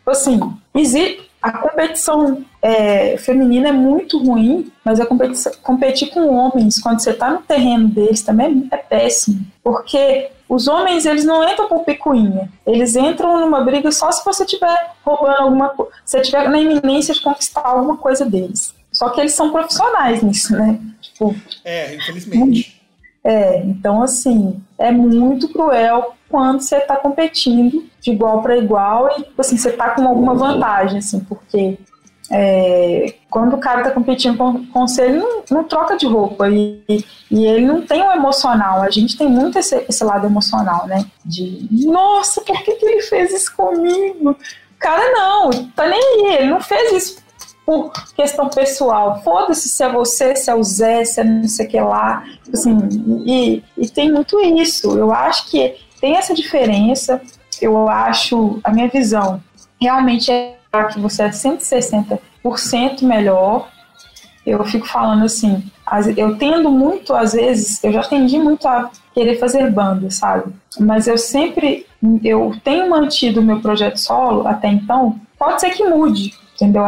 assim, existe a competição é, feminina é muito ruim, mas a competição, competir com homens quando você está no terreno deles também é péssimo, porque os homens eles não entram por picuinha, eles entram numa briga só se você estiver roubando alguma coisa, se estiver na iminência de conquistar alguma coisa deles. Só que eles são profissionais nisso, né? Tipo, É, infelizmente. É, então assim, é muito cruel quando você está competindo de igual para igual e tipo assim, você está com alguma vantagem, assim, porque é, quando o cara está competindo com, com você, ele não, não troca de roupa e, e ele não tem o emocional. A gente tem muito esse, esse lado emocional, né? De nossa, por que, que ele fez isso comigo? O cara não, tá nem aí, ele não fez isso por questão pessoal. Foda-se se é você, se é o Zé, se é não sei o que lá. Tipo Assim, e, e tem muito isso. Eu acho que tem essa diferença. Eu acho, a minha visão realmente é que você é 160% melhor. Eu fico falando assim, as- eu tendo muito, às vezes, eu já tendi muito a querer fazer banda, sabe? Mas eu sempre, eu tenho mantido o meu projeto solo até então. Pode ser que mude, entendeu?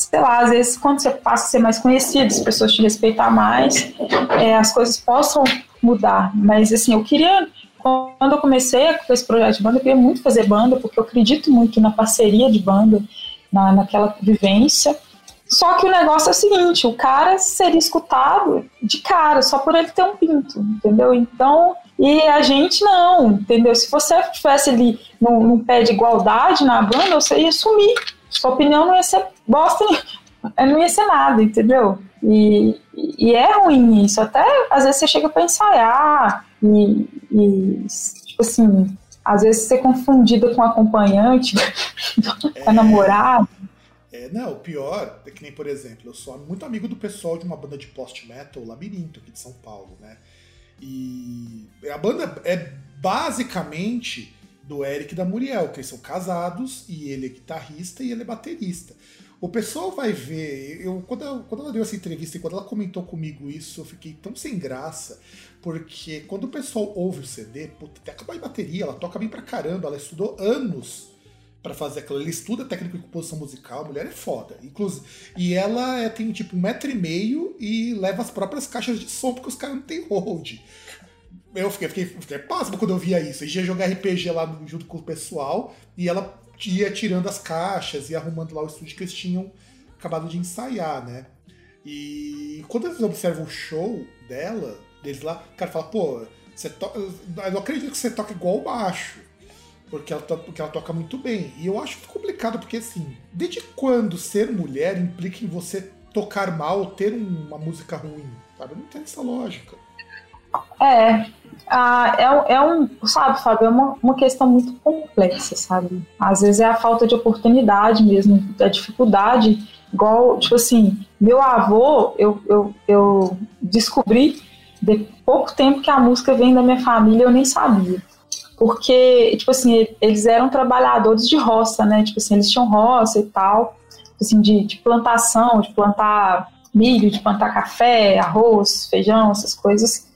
Sei lá, às vezes quando você passa a ser mais conhecido, as pessoas te respeitar mais, é, as coisas possam mudar. Mas assim, eu queria, quando eu comecei com esse projeto de banda, eu queria muito fazer banda, porque eu acredito muito na parceria de banda, na, naquela vivência. Só que o negócio é o seguinte, o cara seria escutado de cara, só por ele ter um pinto, entendeu? Então, e a gente não, entendeu? Se você estivesse ali num, num pé de igualdade na banda, você ia sumir. Sua opinião não ia ser bosta, não ia ser nada, entendeu? E, e é ruim isso. Até às vezes você chega para ensaiar e, e, tipo assim, às vezes ser confundida com acompanhante, com a namorada. É, não, o pior é que nem, por exemplo, eu sou muito amigo do pessoal de uma banda de post-metal, Labirinto, aqui de São Paulo, né? E a banda é basicamente do Eric e da Muriel, que eles são casados e ele é guitarrista e ele é baterista. O pessoal vai ver, eu quando, eu, quando ela deu essa entrevista e quando ela comentou comigo isso, eu fiquei tão sem graça, porque quando o pessoal ouve o CD, puta, até acabou em bateria, ela toca bem pra caramba, ela estudou anos para fazer aquilo. Ela estuda técnica de composição musical, a mulher é foda. Inclusive, e ela é, tem tipo um metro e meio e leva as próprias caixas de som, porque os caras não tem hold. Eu fiquei, fiquei, fiquei pasmo quando eu via isso. Gente ia jogar RPG lá junto com o pessoal e ela ia tirando as caixas e arrumando lá o estúdio que eles tinham acabado de ensaiar, né? E quando eles observam o show dela, deles lá, o cara fala, pô, você to... eu não acredito que você toca igual o baixo. Porque ela, to- porque ela toca muito bem. E eu acho complicado, porque assim, desde quando ser mulher implica em você tocar mal ou ter um- uma música ruim? Sabe? Não tem essa lógica. É, ah, é, é um, sabe, Fábio, é uma, uma questão muito complexa, sabe? Às vezes é a falta de oportunidade mesmo, a dificuldade, igual, tipo assim, meu avô, eu, eu, eu descobri de pouco tempo que a música vem da minha família, eu nem sabia. Porque, tipo assim, eles eram trabalhadores de roça, né? Tipo assim, eles tinham roça e tal, tipo assim, de, de plantação, de plantar milho, de plantar café, arroz, feijão, essas coisas.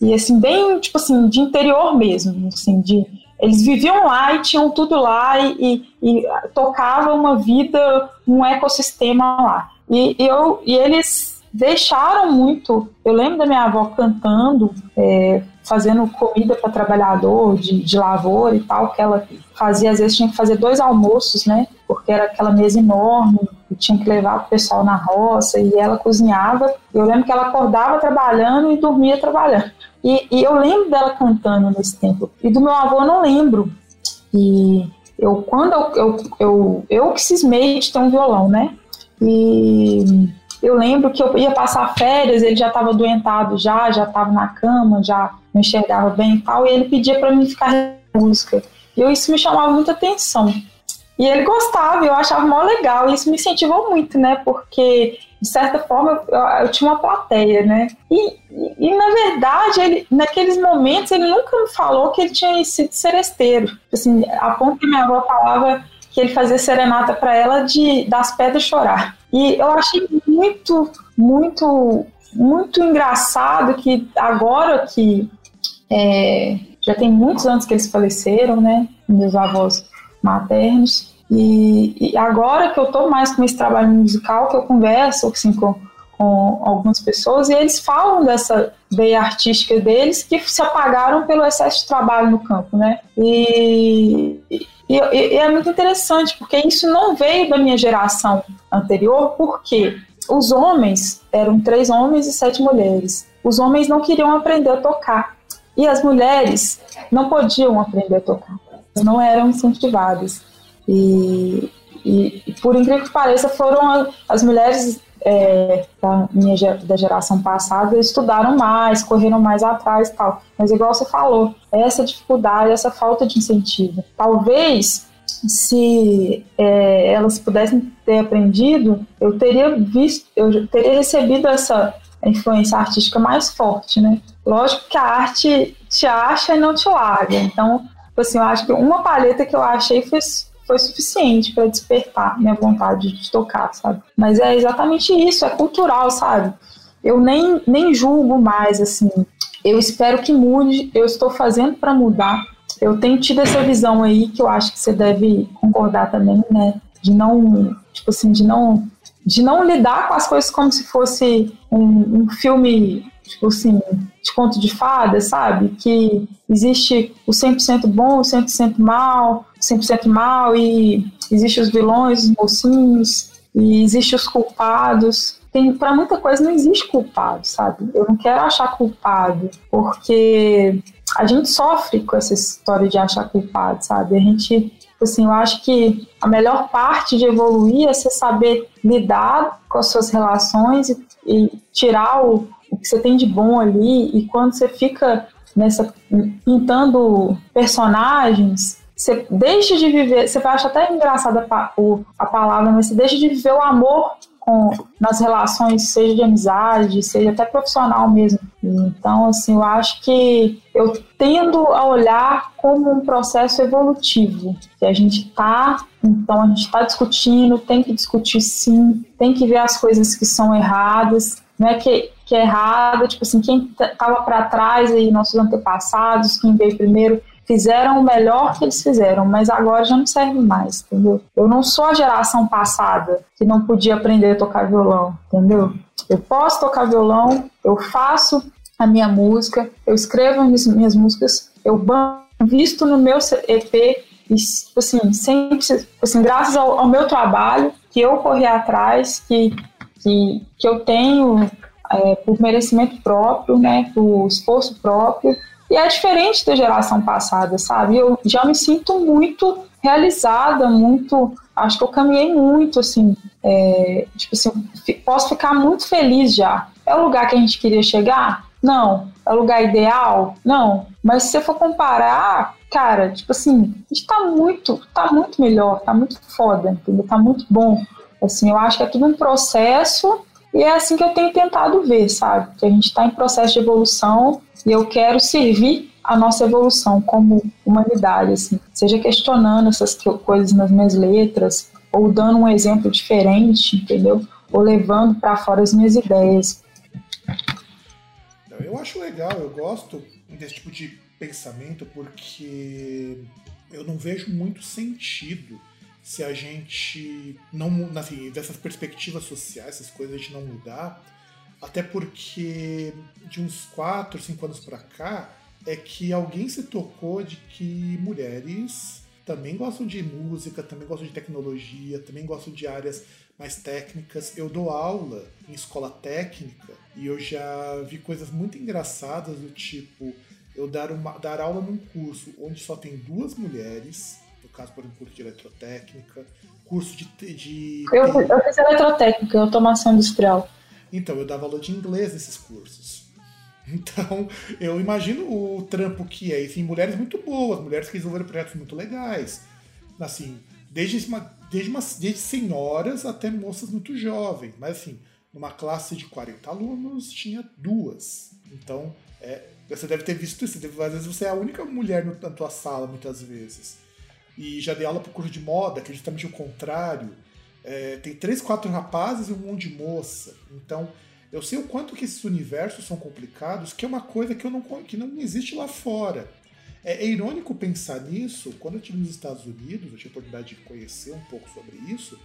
E assim, bem, tipo assim, de interior mesmo, assim, de eles viviam lá e tinham tudo lá e, e, e tocavam uma vida, um ecossistema lá. E eu, e eles deixaram muito. Eu lembro da minha avó cantando, é, fazendo comida para trabalhador de, de lavoura e tal, que ela fazia, às vezes tinha que fazer dois almoços, né? Porque era aquela mesa enorme e tinha que levar o pessoal na roça e ela cozinhava. Eu lembro que ela acordava trabalhando e dormia trabalhando. E, e eu lembro dela cantando nesse tempo. E do meu avô eu não lembro. E eu, quando eu, eu, eu, eu que cismei de ter um violão, né? E eu lembro que eu ia passar férias, ele já estava doentado já, já estava na cama, já não enxergava bem e tal, e ele pedia para mim ficar música. E isso me chamava muita atenção. E ele gostava, eu achava mó legal, e isso me incentivou muito, né? Porque, de certa forma, eu, eu tinha uma plateia, né? E, e, e, na verdade, ele, naqueles momentos, ele nunca me falou que ele tinha sido seresteiro. Assim, a ponto que minha avó falava que ele fazia serenata para ela de das pedras chorar. E eu achei muito, muito, muito engraçado que agora que é, já tem muitos anos que eles faleceram, né? Meus avós maternos. E, e agora que eu tô mais com esse trabalho musical, que eu converso assim, com, com algumas pessoas e eles falam dessa veia artística deles que se apagaram pelo excesso de trabalho no campo, né? E, e, e, é muito interessante, porque isso não veio da minha geração anterior, porque os homens, eram três homens e sete mulheres, os homens não queriam aprender a tocar. E as mulheres não podiam aprender a tocar, não eram incentivadas. E, e por incrível que pareça, foram as mulheres é, da minha da geração passada estudaram mais, correram mais atrás e tal. Mas igual você falou, essa dificuldade, essa falta de incentivo. Talvez se é, elas pudessem ter aprendido, eu teria visto, eu teria recebido essa influência artística mais forte, né? Lógico que a arte te acha e não te larga. Então, assim, eu acho que uma paleta que eu achei foi foi suficiente para despertar minha vontade de tocar, sabe? Mas é exatamente isso, é cultural, sabe? Eu nem, nem julgo mais, assim. Eu espero que mude, eu estou fazendo para mudar. Eu tenho tido essa visão aí que eu acho que você deve concordar também, né? De não, tipo assim, de não, de não lidar com as coisas como se fosse um, um filme tipo assim, de conto de fada, sabe? Que existe o 100% bom, o 100% mal, 100% mal, e existe os vilões, os mocinhos, e existe os culpados. Tem, para muita coisa não existe culpado, sabe? Eu não quero achar culpado, porque a gente sofre com essa história de achar culpado, sabe? A gente assim, eu acho que a melhor parte de evoluir é você saber lidar com as suas relações e, e tirar o, o que você tem de bom ali, e quando você fica nessa pintando personagens, você deixa de viver, você vai achar até engraçada a, palavra, mas você deixa de viver o amor com, nas relações, seja de amizade, seja até profissional mesmo. Então, assim, eu acho que eu tendo a olhar como um processo evolutivo, que a gente está, então a gente está discutindo, tem que discutir sim, tem que ver as coisas que são erradas, não é que que é errada, tipo assim, quem estava para trás aí, nossos antepassados, quem veio primeiro, fizeram o melhor que eles fizeram, mas agora já não serve mais, entendeu? Eu não sou a geração passada que não podia aprender a tocar violão, entendeu? Eu posso tocar violão, eu faço a minha música, eu escrevo as minhas músicas, eu visto no meu EP e, tipo assim, sempre, tipo assim, graças ao, ao meu trabalho, que eu corri atrás, que, que, que eu tenho é, por merecimento próprio, né, por esforço próprio. E é diferente da geração passada, sabe? Eu já me sinto muito realizada, muito. Acho que eu caminhei muito, assim. É, tipo assim, posso ficar muito feliz já. É o lugar que a gente queria chegar? Não. É o lugar ideal? Não. Mas se você for comparar, cara, tipo assim, a gente tá muito, tá muito melhor, tá muito foda, entendeu? Tá muito bom. Assim, eu acho que é tudo um processo e é assim que eu tenho tentado ver, sabe? Que a gente está em processo de evolução e eu quero servir a nossa evolução como humanidade, assim. Seja questionando essas coisas nas minhas letras, ou dando um exemplo diferente, entendeu? Ou levando para fora as minhas ideias. Eu acho legal, eu gosto desse tipo de pensamento porque eu não vejo muito sentido se a gente não, assim, dessas perspectivas sociais, essas coisas a gente não mudar, até porque de uns 4, 5 anos para cá é que alguém se tocou de que mulheres também gostam de música, também gostam de tecnologia, também gostam de áreas mais técnicas. Eu dou aula em escola técnica e eu já vi coisas muito engraçadas do tipo eu dar, uma, dar aula num curso onde só tem duas mulheres caso, por exemplo, curso de eletrotécnica, curso de. de Eu, eu fiz eletrotécnica, automação industrial. Então, eu dava aula de inglês nesses cursos. Então, eu imagino o trampo que é. Enfim, mulheres muito boas, mulheres que desenvolveram projetos muito legais. Assim, desde, uma, desde, desde senhoras até moças muito jovens. Mas, assim, numa classe de 40 alunos, tinha duas. Então, é, você deve ter visto isso. Às vezes você é a única mulher no- na tua sala, muitas vezes. E já dei aula pro curso de moda, que é justamente o contrário. É, tem três, quatro rapazes e um monte de moça. Então, eu sei o quanto que esses universos são complicados, que é uma coisa que, eu não, que não existe lá fora. É, é irônico pensar nisso. Quando eu estive nos Estados Unidos, eu tive a oportunidade de conhecer um pouco sobre isso.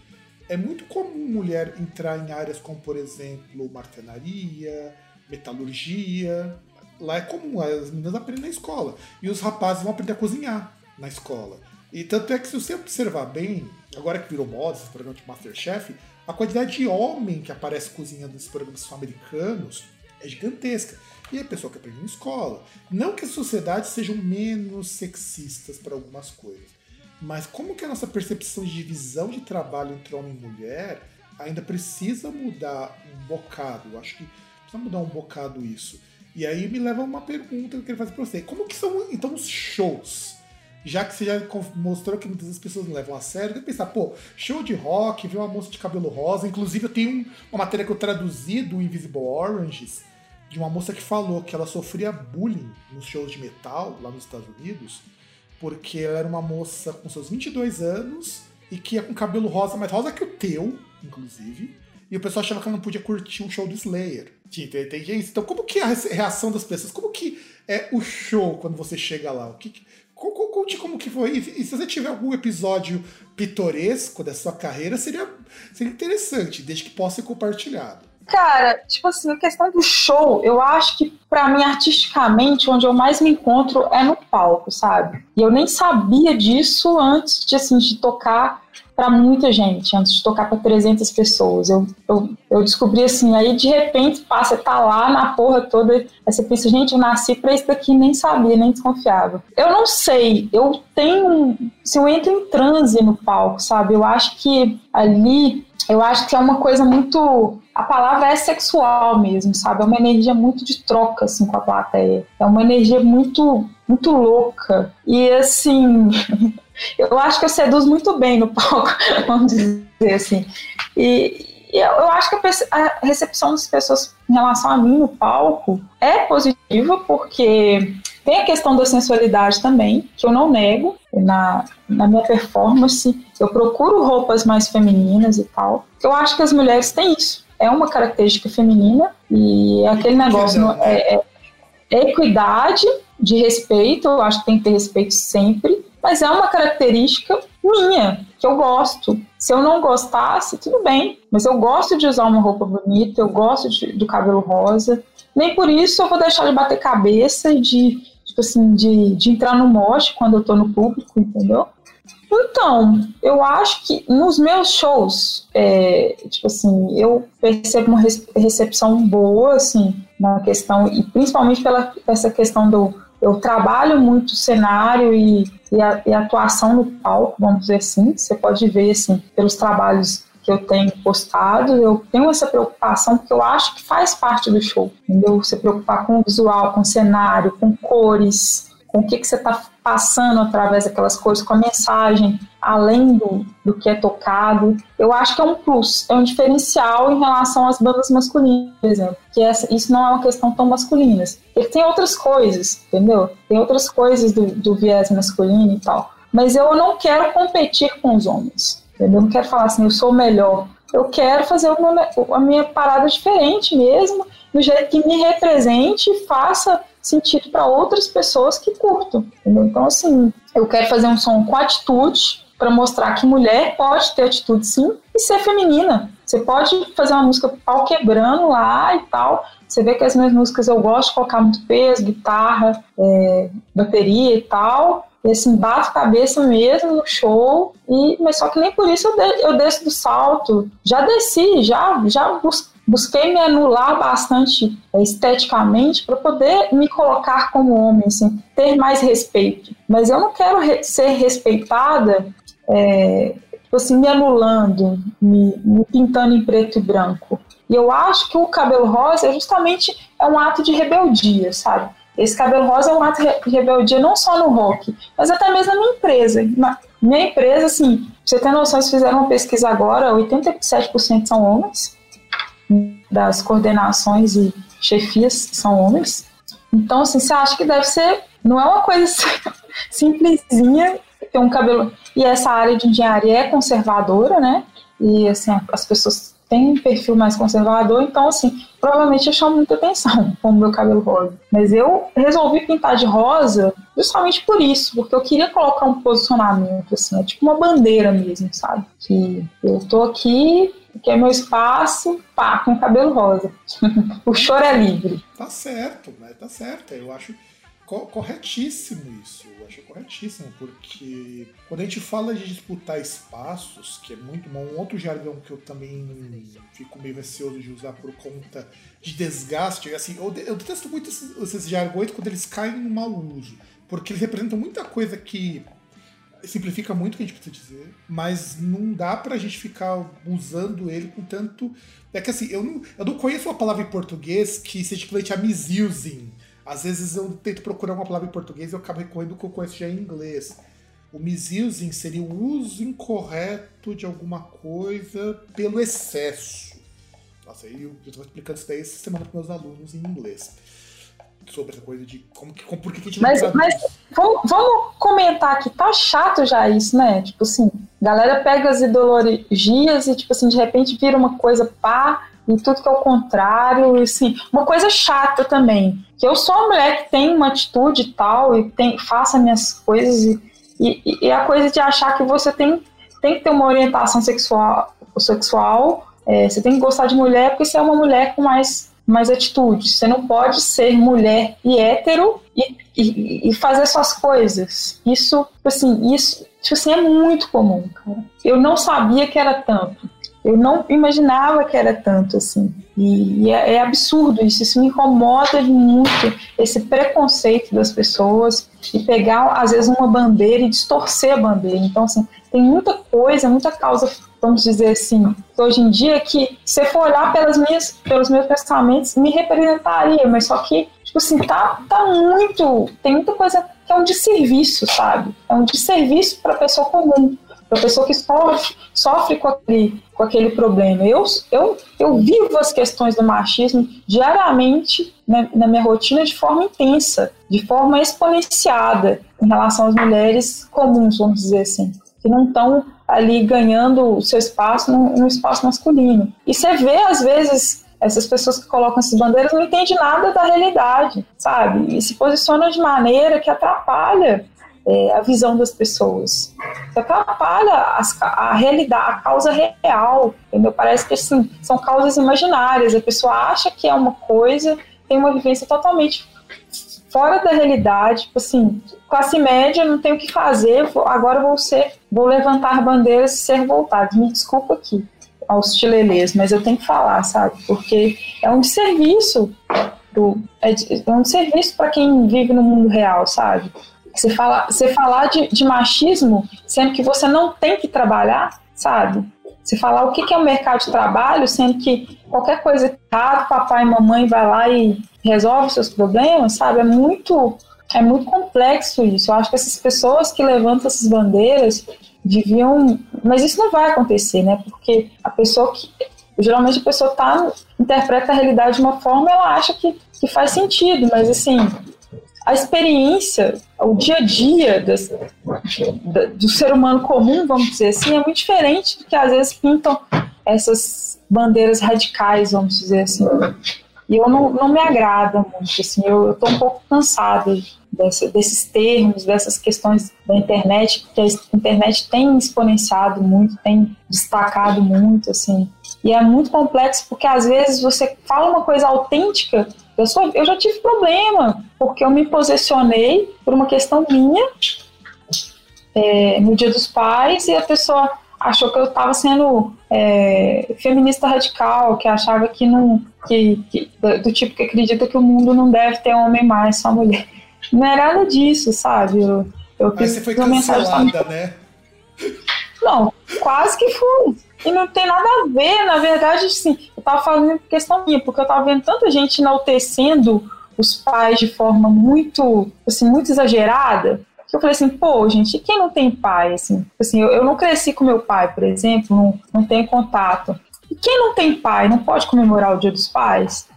É muito comum mulher entrar em áreas como, por exemplo, marcenaria, metalurgia. Lá é comum, as meninas aprendem na escola. E os rapazes vão aprender a cozinhar na escola. E tanto é que se você observar bem, agora que virou moda esse programa de Masterchef, a quantidade de homem que aparece cozinhando nesses programas sul-americanos é gigantesca. E é pessoa que aprende na escola. Não que as sociedades sejam menos sexistas para algumas coisas, mas como que a nossa percepção de divisão de trabalho entre homem e mulher ainda precisa mudar um bocado. Eu acho que precisa mudar um bocado isso. E aí me leva a uma pergunta que eu queria fazer para você. Como que são então os shows? Já que você já mostrou que muitas pessoas não levam a sério, deve pensar, pô, show de rock, ver uma moça de cabelo rosa. Inclusive, eu tenho um- uma matéria que eu traduzi do Invisible Oranges, de uma moça que falou que ela sofria bullying nos shows de metal lá nos Estados Unidos, porque ela era uma moça com seus 22 anos e que ia com cabelo rosa, mais rosa que o teu, inclusive. E o pessoal achava que ela não podia curtir um show do Slayer. Tinha, gente. Então, como que é a re- reação das pessoas? Como que é o show quando você chega lá? O que, conte como que foi. E, se você tiver algum episódio pitoresco da sua carreira, seria, seria interessante, desde que possa ser compartilhado. Cara, tipo assim, a questão do show, eu acho que pra mim, artisticamente, onde eu mais me encontro é no palco, sabe? E eu nem sabia disso antes de, assim, de tocar pra muita gente, antes de tocar pra 300 pessoas. Eu, eu, eu descobri assim, aí de repente passa, tá lá na porra toda, você pensa, gente, eu nasci pra isso daqui, nem sabia, nem desconfiava. Eu não sei, eu tenho, se eu entro em transe no palco, sabe? Eu acho que ali eu acho que é uma coisa muito. A palavra é sexual mesmo, sabe? É uma energia muito de troca, assim, com a plateia. É uma energia muito, muito louca. E, assim, eu acho que eu seduzo muito bem no palco, vamos dizer assim. E, e eu, eu acho que a, a recepção das pessoas em relação a mim no palco é positiva, porque tem a questão da sensualidade também, que eu não nego na, na minha performance. Eu procuro roupas mais femininas e tal. Eu acho que as mulheres têm isso. É uma característica feminina e é aquele negócio. não, não- é, é- é equidade de respeito, eu acho que tem que ter respeito sempre, mas é uma característica minha, que eu gosto. Se eu não gostasse, tudo bem, mas eu gosto de usar uma roupa bonita, eu gosto de- do cabelo rosa, nem por isso eu vou deixar de bater cabeça e de, tipo assim, de, de entrar no mote quando eu tô no público, entendeu? Então, eu acho que nos meus shows, é, tipo assim, eu percebo uma recepção boa, assim, na questão, e principalmente pela essa questão do. Eu trabalho muito cenário e, e, a, e atuação no palco, vamos dizer assim. Você pode ver, assim, pelos trabalhos que eu tenho postado, eu tenho essa preocupação porque eu acho que faz parte do show, entendeu? Você preocupar com o visual, com o cenário, com cores, com o que, que você está passando através daquelas cores, com a mensagem, além do, do que é tocado. Eu acho que é um plus, é um diferencial em relação às bandas masculinas, por exemplo. Que essa, isso não é uma questão tão masculina. Ele tem outras coisas, entendeu? Tem outras coisas do, do viés masculino e tal. Mas eu não quero competir com os homens. Entendeu? Eu não quero falar assim, eu sou melhor. Eu quero fazer meu- a minha parada diferente mesmo, do jeito que me represente e faça sentido para outras pessoas que curtam. Entendeu? Então, assim, eu quero fazer um som com atitude para mostrar que mulher pode ter atitude sim e ser feminina. Você pode fazer uma música pau quebrando lá e tal. Você vê que as minhas músicas eu gosto de colocar muito peso, guitarra, é, bateria e tal. E assim, bato cabeça mesmo no show, e, mas só que nem por isso eu, de- eu desço do salto. Já desci, já, já bus- busquei me anular bastante é, esteticamente para poder me colocar como homem, assim, ter mais respeito. Mas eu não quero re- ser respeitada é, assim, me anulando, me, me pintando em preto e branco. E eu acho que o cabelo rosa é justamente é um ato de rebeldia, sabe? Esse cabelo rosa é um ato de rebeldia não só no rock, mas até mesmo na minha empresa. Na minha empresa, assim, pra você ter noção, eles fizeram uma pesquisa agora, 87% são homens, das coordenações e chefias são homens. Então, assim, você acha que deve ser. Não é uma coisa simplesinha ter um cabelo. E essa área de engenharia é conservadora, né? E, assim, as pessoas têm um perfil mais conservador, então, assim, provavelmente eu chamo muita atenção com o meu cabelo rosa. Mas eu resolvi pintar de rosa justamente por isso, porque eu queria colocar um posicionamento, assim, é tipo uma bandeira mesmo, sabe? Que eu tô aqui que é meu espaço, pá, com cabelo rosa. o choro é livre. Tá certo, né? Tá certo. Eu acho co- corretíssimo isso. Eu acho corretíssimo, porque quando a gente fala de disputar espaços, que é muito bom, um outro jargão que eu também fico meio receoso de usar por conta de desgaste, assim, eu, eu detesto muito esses, esses jargões quando eles caem no mau uso, porque eles representam muita coisa que simplifica muito o que a gente precisa dizer, mas não dá pra gente ficar usando ele com tanto. É que assim, eu não, eu não conheço uma palavra em português que seja equivalente a misusing. Às vezes eu tento procurar uma palavra em português e eu acabo recorrendo ao que eu conheço já em inglês. O misusing seria o uso incorreto de alguma coisa pelo excesso. Nossa, eu estou explicando isso daí essa semana para meus alunos em inglês. Sobre essa coisa de como que, por que que a gente Mas, não mas vamos, vamos comentar aqui, tá chato já isso, né? Tipo assim, galera pega as ideologias e, tipo assim, de repente vira uma coisa pá e tudo que é o contrário, e assim, uma coisa chata também. Que eu sou uma mulher que tem uma atitude e tal, e tem, faça minhas coisas, e, e, e a coisa de achar que você tem, tem que ter uma orientação sexual, sexual é, você tem que gostar de mulher porque você é uma mulher com mais mais atitude. Você não pode ser mulher e hétero e, e, e fazer suas coisas. Isso, assim, isso tipo assim, é muito comum, cara. Eu não sabia que era tanto. Eu não imaginava que era tanto, assim. E, e é, é absurdo isso. Isso me incomoda muito, esse preconceito das pessoas e pegar, às vezes, uma bandeira e distorcer a bandeira. Então, assim, tem muita coisa, muita causa vamos dizer assim, hoje em dia que se você for olhar pelas minhas, pelos meus pensamentos, me representaria, mas só que, tipo assim, tá, tá muito, tem muita coisa que é um desserviço, sabe? É um desserviço para a pessoa comum, para a pessoa que sofre, sofre com, aquele, com aquele problema. Eu, eu, eu vivo as questões do machismo diariamente na, na minha rotina de forma intensa, de forma exponenciada em relação às mulheres comuns, vamos dizer assim, que não estão ali ganhando o seu espaço no, no, espaço masculino. E você vê, às vezes, essas pessoas que colocam essas bandeiras não entendem nada da realidade, sabe? E se posicionam de maneira que atrapalha é, a visão das pessoas. Atrapalha as, a realidade, a causa real. Entendeu? Parece que assim, são causas imaginárias. A pessoa acha que é uma coisa, tem uma vivência totalmente fora da realidade, tipo assim, classe média, não tem o que fazer, agora vou ser, vou levantar bandeiras e ser voltado. Me desculpa aqui aos chilelês, mas eu tenho que falar, sabe? Porque é um serviço do, é, é um serviço para quem vive no mundo real, sabe? Você, você falar de, de machismo, sendo que você não tem que trabalhar, sabe? Você falar o que é o mercado de trabalho, sendo que qualquer coisa errada, papai e mamãe vai lá e resolve seus problemas, sabe? É muito, é muito complexo isso. Eu acho que essas pessoas que levantam essas bandeiras deviam. Mas isso não vai acontecer, né? Porque a pessoa que. Geralmente a pessoa tá, interpreta a realidade de uma forma ela acha que, que faz sentido, mas assim, a experiência, o dia a dia das, da, do ser humano comum, vamos dizer assim, é muito diferente do que às vezes pintam essas bandeiras radicais, vamos dizer assim. E eu não, não me agrada muito, assim, eu estou um pouco cansada desse, desses termos, dessas questões da internet, porque a internet tem exponenciado muito, tem destacado muito, assim, e é muito complexo porque às vezes você fala uma coisa autêntica, eu, sou, eu já tive problema, porque eu me posicionei por uma questão minha é, no Dia dos Pais e a pessoa achou que eu estava sendo é, feminista radical, que achava que não. Que, que, do tipo que acredita que o mundo não deve ter homem mais, só mulher. Não é nada disso, sabe? Eu, eu Mas você foi cancelada, né? Não, quase que fui. E não tem nada a ver, na verdade, sim. Eu tava falando questão minha, porque eu tava vendo tanta gente enaltecendo os pais de forma muito, assim, muito exagerada. Eu falei assim, pô, gente, quem não tem pai, assim? Assim, eu, eu não cresci com meu pai, por exemplo, não, não tenho contato. E quem não tem pai não pode comemorar o Dia dos Pais?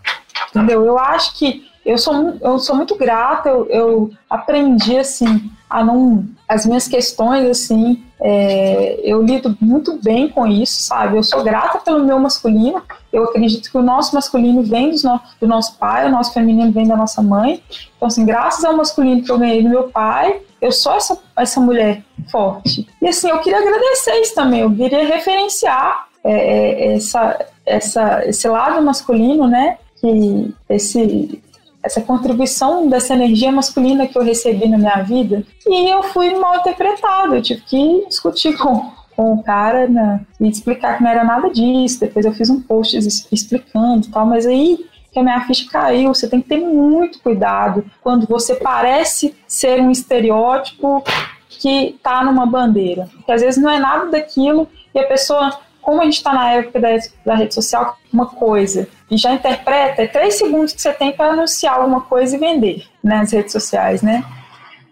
Entendeu? Eu acho que eu sou, eu sou muito grata, eu, eu aprendi, assim, a não. As minhas questões, assim, é, eu lido muito bem com isso, sabe? Eu sou grata pelo meu masculino, eu acredito que o nosso masculino vem do nosso pai, o nosso feminino vem da nossa mãe. Então, assim, graças ao masculino que eu ganhei do meu pai, eu sou essa, essa mulher forte. E, assim, eu queria agradecer isso também, eu queria referenciar é, é, essa, essa, esse lado masculino, né? Que esse, essa contribuição dessa energia masculina que eu recebi na minha vida e eu fui mal interpretada. Eu tive que discutir com, com o cara né, e explicar que não era nada disso. Depois eu fiz um post explicando e tal, mas aí que a minha ficha caiu. Você tem que ter muito cuidado quando você parece ser um estereótipo que tá numa bandeira. Porque às vezes não é nada daquilo e a pessoa, como a gente está na época da, da rede social, uma coisa e já interpreta, é três segundos que você tem para anunciar alguma coisa e vender né, nas redes sociais, né?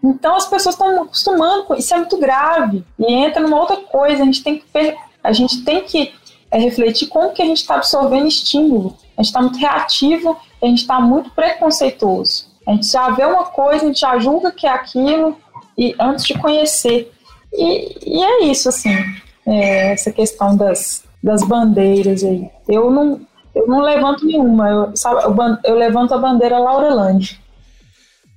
Então as pessoas estão acostumando com isso, é muito grave. E entra numa outra coisa, a gente tem que, a gente tem que é, refletir como que a gente está absorvendo estímulo. A gente está muito reativo, a gente está muito preconceituoso. A gente já vê uma coisa, a gente já julga que é aquilo e antes de conhecer. E, e é isso, assim, é, essa questão das, das bandeiras aí. Eu não, eu não levanto nenhuma, eu, sabe, eu, eu levanto a bandeira Laura Land.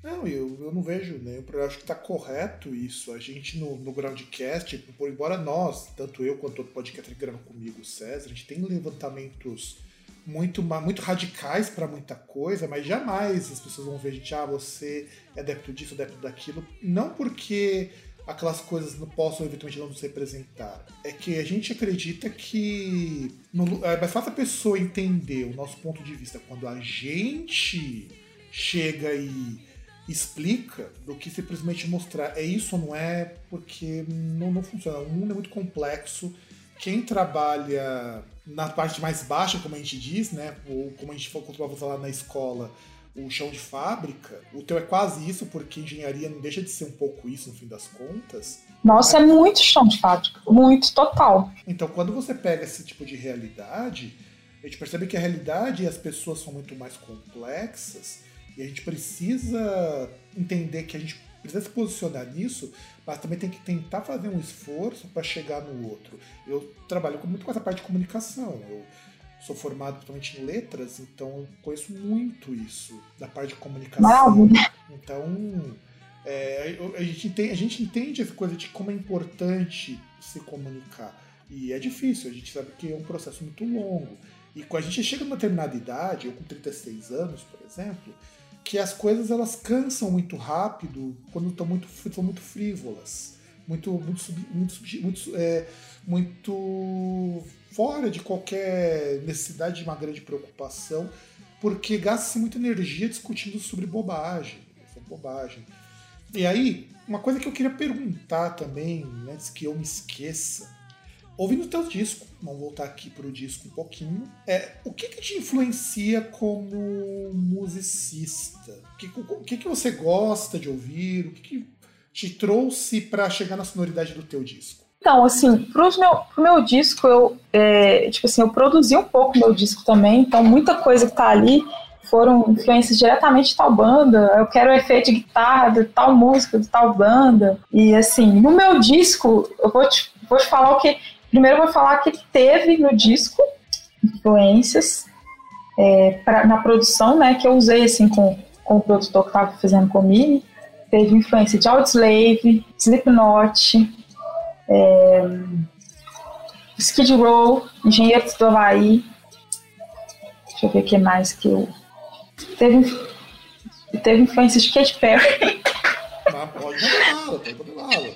Não, eu, eu não vejo, né? Eu acho que tá correto isso. A gente no, no Groundcast, por embora nós, tanto eu quanto outro podcast que grava comigo, o César, a gente tem levantamentos muito, muito radicais para muita coisa, mas jamais as pessoas vão ver a gente, ah, você é adepto disso, adepto daquilo. Não porque aquelas coisas não possam eventualmente não nos representar. É que a gente acredita que no- é mais fácil a pessoa entender o nosso ponto de vista quando a gente chega e explica do que simplesmente mostrar é isso ou não é, porque não, não funciona. O mundo é muito complexo. Quem trabalha na parte mais baixa, como a gente diz, né? Ou como a gente costumava falar na escola, o chão de fábrica, o teu é quase isso, porque engenharia não deixa de ser um pouco isso no fim das contas. Nossa, é muito chão de fábrica, muito total. Então, quando você pega esse tipo de realidade, a gente percebe que a realidade e as pessoas são muito mais complexas e a gente precisa entender que a gente precisa se posicionar nisso, mas também tem que tentar fazer um esforço para chegar no outro. Eu trabalho muito com essa parte de comunicação. Eu sou formado principalmente em letras, então eu conheço muito isso da parte de comunicação. Maravilha. Então, é, a, gente entende, a gente entende essa coisa de como é importante se comunicar. E é difícil, a gente sabe que é um processo muito longo. E quando a gente chega numa determinada idade, eu com 36 anos, por exemplo, que as coisas elas cansam muito rápido quando estão muito, são muito frívolas, muito, muito, sub- muito, muito, é, muito fora de qualquer necessidade de uma grande preocupação, porque gasta-se muita energia discutindo sobre bobagem. Essa bobagem. E aí, uma coisa que eu queria perguntar também, antes que eu me esqueça, ouvindo o teu disco, vamos voltar aqui pro disco um pouquinho, é, o que que te influencia como musicista? O que, o que, que você gosta de ouvir? O que, que te trouxe para chegar na sonoridade do teu disco? Então, assim, pros meu, pro meu disco, eu, é, tipo assim, eu produzi um pouco meu disco também, então muita coisa que tá ali foram influências diretamente de tal banda, eu quero efeito de guitarra de tal música, de tal banda, e assim, no meu disco, eu vou te, vou te falar o que, primeiro eu vou falar que teve no disco influências é, pra, na produção, né, que eu usei, assim, com, com o produtor que tava fazendo comigo, teve influência de Audioslave, Slipknot, Skid Row, Engenheiros do Havaí. Deixa eu ver o que mais que eu. Teve, teve influência de Katy Perry. Mas pode mandar bala, pode bala.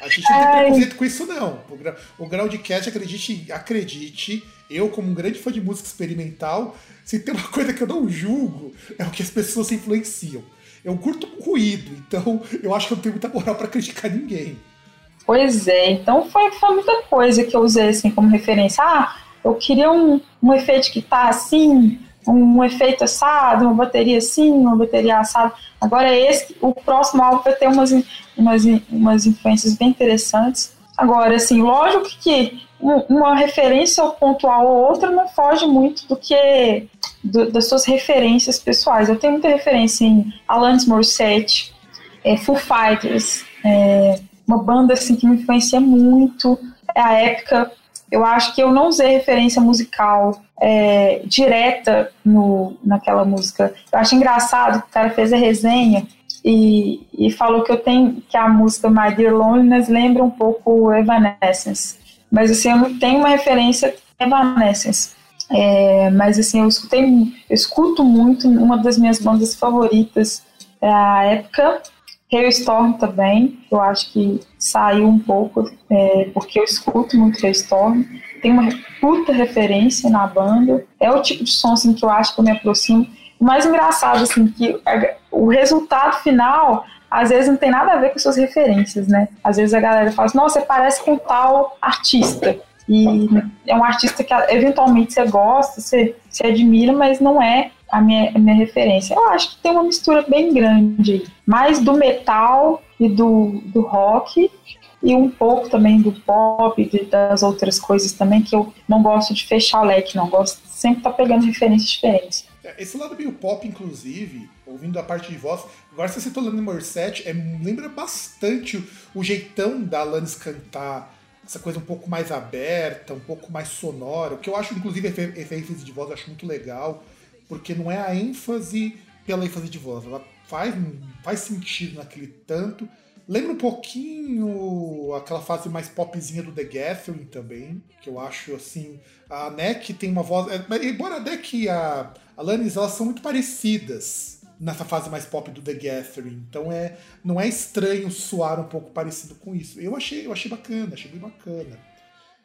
A gente não tem preconceito com isso, não. O, gra o Groundcast, acredite, acredite, eu, como um grande fã de música experimental, se tem uma coisa que eu não julgo, é o que as pessoas se influenciam. Eu curto ruído, então eu acho que eu não tenho muita moral pra criticar ninguém. Pois é, então foi, foi muita coisa que eu usei assim como referência. Ah, eu queria um, um efeito que tá assim, um, efeito assado, uma bateria assim, uma bateria assada. Agora esse, o próximo álbum vai ter umas, umas, umas influências bem interessantes. Agora, assim, lógico que uma referência pontual ou outra não foge muito do que do, das suas referências pessoais. Eu tenho muita referência em Alanis Morissette, é, Foo Fighters, é, uma banda assim que me influencia muito. É a época. Eu acho que eu não usei referência musical é, direta no, naquela música. Eu acho engraçado que o cara fez a resenha e, e falou que eu tenho que a música My Dear Loneliness lembra um pouco Evanescence. Mas assim, eu não tenho uma referência Evanescence. É, mas assim, eu escutei, eu escuto muito uma das minhas bandas favoritas é a época Hailstorm também, eu acho que saiu um pouco, é, porque eu escuto muito Hailstorm. Tem uma puta referência na banda. É o tipo de som assim, que eu acho que eu me aproximo. O mais engraçado, assim, que o resultado final às vezes não tem nada a ver com suas referências, né? Às vezes a galera fala assim, nossa, você parece com tal artista. E é um artista que eventualmente você gosta, você, você admira, mas não é a minha, a minha referência. Eu acho que tem uma mistura bem grande, mais do metal e do, do rock, e um pouco também do pop das outras coisas também, que eu não gosto de fechar o leque, não. Gosto sempre tá pegando referências diferentes. É, esse lado meio pop, inclusive, ouvindo a parte de voz, agora você citou Alanis Morissette, é, lembra bastante o, o jeitão da Alanis cantar, essa coisa um pouco mais aberta, um pouco mais sonora, o que eu acho, inclusive, referências de voz eu acho muito legal porque não é a ênfase pela ênfase de voz, ela faz, faz sentido naquele tanto. Lembra um pouquinho aquela fase mais popzinha do The Gathering também, que eu acho assim. A Neck tem uma voz. É, embora a Neck e a Alanis elas são muito parecidas nessa fase mais pop do The Gathering. Então é, não é estranho soar um pouco parecido com isso. Eu achei, eu achei bacana, achei bem bacana.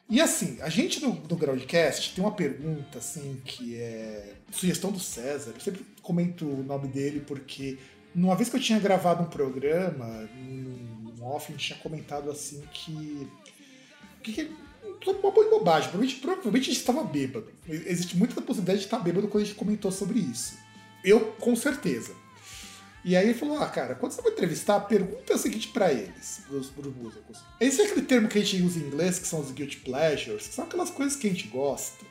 E assim, a gente no, no Groundcast tem uma pergunta, assim, que é sugestão do César. Eu sempre comento o nome dele porque uma vez que eu tinha gravado um programa, um off, a gente tinha comentado assim que. que, que uma boa bobagem. Provavelmente, provavelmente a gente estava bêbado. Existe muita possibilidade de estar bêbado quando a gente comentou sobre isso. Eu, com certeza. E aí ele falou: Ah, cara, quando você vai entrevistar, pergunta o seguinte para eles, pros, pros músicos. Esse é aquele termo que a gente usa em inglês, que são os guilty pleasures, que são aquelas coisas que a gente gosta.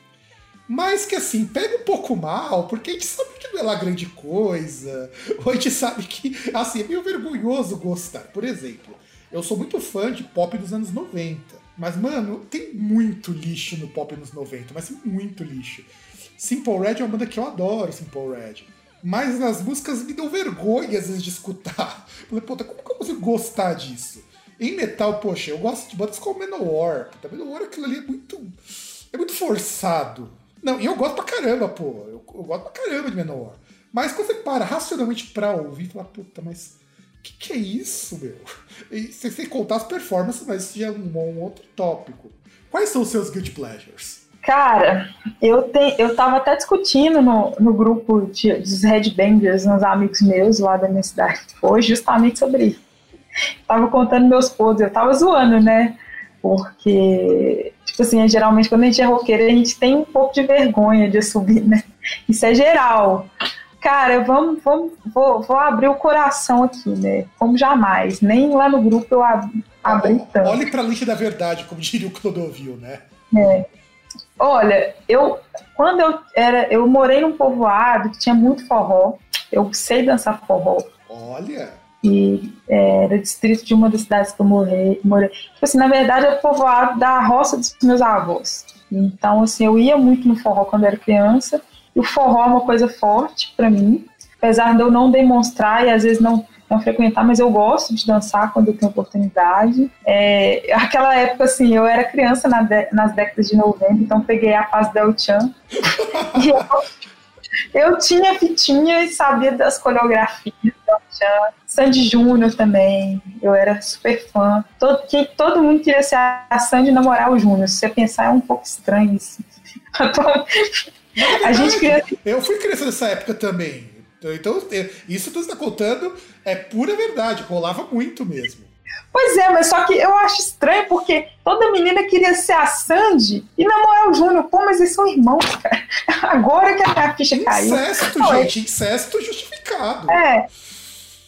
Mas que assim, pega um pouco mal, porque a gente sabe que não é lá grande coisa. Ou a gente sabe que, assim, é meio vergonhoso gostar. Por exemplo, eu sou muito fã de pop dos anos 90. Mas, mano, tem muito lixo no pop nos 90, mas muito lixo. Simple Red é uma banda que eu adoro, Simple Red. Mas as músicas me dão vergonha às vezes de escutar. Falei, puta, como que eu consigo gostar disso? Em metal, poxa, eu gosto de bandas como. Puta, Manowar aquilo ali é muito. É muito forçado. Não, e eu gosto pra caramba, pô. Eu, eu gosto pra caramba de Manowar. Mas quando você para racionalmente pra ouvir, fala, puta, mas o que, que é isso, meu? E tem que contar as performances, mas isso já é um, um outro tópico. Quais são os seus guilty pleasures? Cara, eu, te, eu tava até discutindo no, no grupo de, dos headbangers, uns amigos meus lá da minha cidade, hoje, justamente sobre isso. Tava contando meus podres, eu tava zoando, né? Porque, tipo assim, geralmente quando a gente é roqueiro, a gente tem um pouco de vergonha de subir, né? Isso é geral. Cara, vamos, vamos, vou, vou abrir o coração aqui, né? Como jamais. Nem lá no grupo eu ab, abri tanto. Olhe pra lista da verdade, como diria o Clodovil, né? É. Olha, eu quando eu era, eu morei num povoado que tinha muito forró. Eu sei dançar forró. Olha. E é, era distrito de uma das cidades que eu morei. morei. Tipo assim, na verdade, é povoado da roça dos meus avós. Então, assim, eu ia muito no forró quando era criança. E o forró é uma coisa forte para mim. Apesar de eu não demonstrar e às vezes não não frequentar, mas eu gosto de dançar quando eu tenho oportunidade. É, aquela época, assim, eu era criança na de, nas décadas de 90, então peguei a fase da El-Chan. e eu, eu tinha fitinha e sabia das coreografias da El-Chan. Sandy Júnior também, eu era super fã. Todo, que, todo mundo queria ser a Sandy namorar o Júnior. Se você pensar, é um pouco estranho isso. a gente queria... Eu fui criança nessa época também. Então, isso você está contando é pura verdade, rolava muito mesmo. Pois é, mas só que eu acho estranho porque toda menina queria ser a Sandy e Namoel Júnior. Pô, mas eles são irmãos, cara. Agora que a ficha caiu. Incesto, Não, é- gente, incesto justificado. É.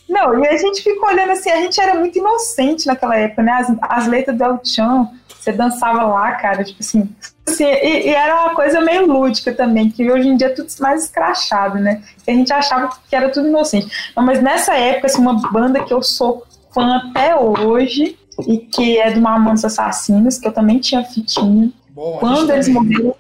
Não, e a gente fica olhando assim, a gente era muito inocente naquela época, né? As, as letras do El Chan, você dançava lá, cara, tipo assim. assim, e, e era uma coisa meio lúdica também, que hoje em dia é tudo mais escrachado, né? Que a gente achava que era tudo inocente. Não, mas nessa época, assim, uma banda que eu sou fã até hoje, e que é do Mamonas Assassinos, que eu também tinha fitinha. Bom, a Quando eles morreram,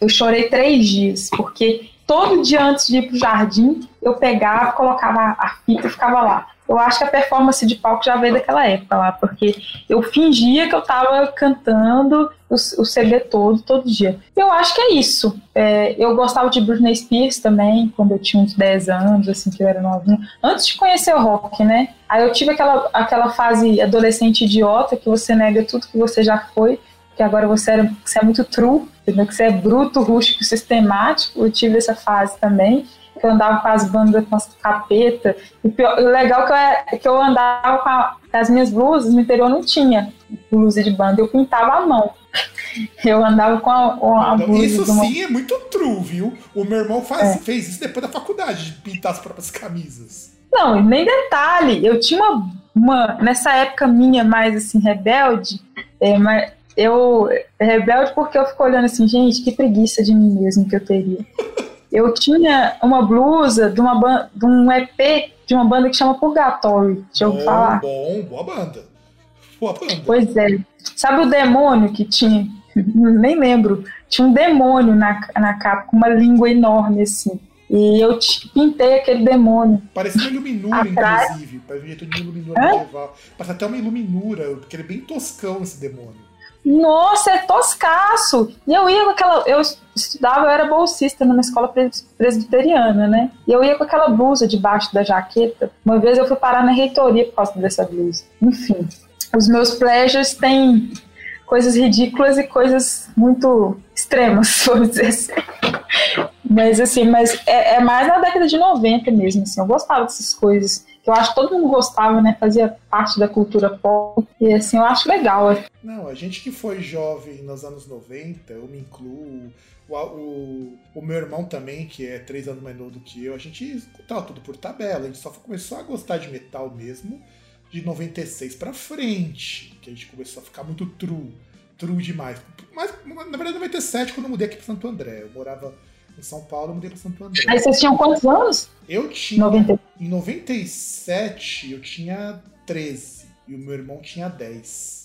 eu chorei três dias, porque todo dia antes de ir pro jardim, eu pegava, colocava a fita e ficava lá. Eu acho que a performance de palco já veio daquela época lá, porque eu fingia que eu tava cantando o, o CD todo, todo dia. Eu acho que é isso. É, eu gostava de Britney Spears também, quando eu tinha uns 10 anos, assim, que eu era novinha. Antes de conhecer o rock, né? Aí eu tive aquela, aquela fase adolescente idiota, que você nega tudo que você já foi, que agora você, era, você é muito true, entendeu? que você é bruto, rústico, sistemático. Eu tive essa fase também, que eu andava com as bandas com as capeta. E pior- o legal que eu, é, que eu andava com, a- as minhas blusas, no interior não tinha blusa de banda, eu pintava à mão. Eu andava com a, com a blusa isso uma- sim é muito true, viu? O meu irmão faz- É. fez isso depois da faculdade, de pintar as próprias camisas. Não, e nem detalhe, eu tinha uma, uma- nessa época minha mais assim, rebelde, é, mas eu rebelde porque eu fico olhando assim, gente, que preguiça de mim mesmo que eu teria. Eu tinha uma blusa de, uma de um EP de uma banda que chama Purgatory, deixa eu bom, falar. bom, boa banda. Boa banda. Pois é. Sabe o demônio que tinha? Nem lembro. Tinha um demônio na, na capa com uma língua enorme assim. E eu pintei aquele demônio. Parecia uma iluminura, Atrás. inclusive. Parecia um jeito de iluminura Hã? medieval. Parece até uma iluminura, porque ele é bem toscão esse demônio. Nossa, é toscaço! E eu ia com aquela. Eu estudava, eu era bolsista numa escola pres- presbiteriana, né? E eu ia com aquela blusa debaixo da jaqueta. Uma vez eu fui parar na reitoria por causa dessa blusa. Enfim, os meus pleasures têm coisas ridículas e coisas muito extremas, vamos dizer assim. Mas assim, mas é, é mais na década de 90 mesmo, assim. Eu gostava dessas coisas. Eu acho que todo mundo gostava, né? Fazia parte da cultura pop. E assim, eu acho legal. Não, a gente que foi jovem nos anos 90, eu me incluo, o, o, o meu irmão também, que é três anos mais novo do que eu, a gente escutava tudo por tabela, a gente só começou a gostar de metal mesmo de 96 pra frente, que a gente começou a ficar muito true, true demais. Mas, na verdade, 97, quando eu mudei aqui pra Santo André, eu morava em São Paulo, eu mudei pra Santo André. Aí vocês tinham quantos anos? Eu tinha, 90. em 97, eu tinha 13 e o meu irmão tinha 10.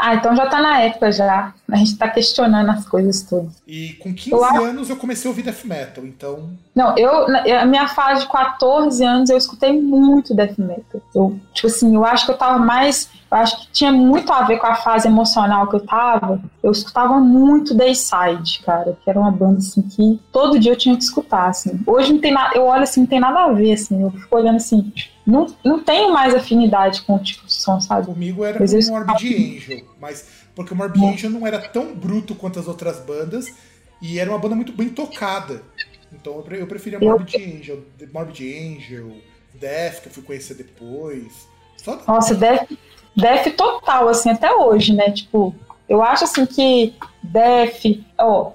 Ah, então já tá na época já. A gente tá questionando as coisas todas. E com 15 Eu anos eu comecei a ouvir death metal, então. Não, eu, a minha fase de 14 anos, eu escutei muito death metal. Eu, tipo assim, eu acho que eu tava mais. Eu acho que tinha muito a ver com a fase emocional que eu tava. Eu escutava muito Dayside, cara, que era uma banda assim que todo dia eu tinha que escutar, assim. Hoje não tem nada, eu olho assim, não tem nada a ver, assim. Eu fico olhando assim, não, não tenho mais afinidade com o tipo de som, sabe? Comigo era Mas com o Morbid Angel, mas porque o Morbid Angel não era tão bruto quanto as outras bandas e era uma banda muito bem tocada. Então eu, pre- eu preferia Eu- Morbid Angel, Morbid Angel, Death, que eu fui conhecer depois. Só Nossa, Def, Def total, assim, até hoje, né? Tipo, eu acho assim que Def, ó,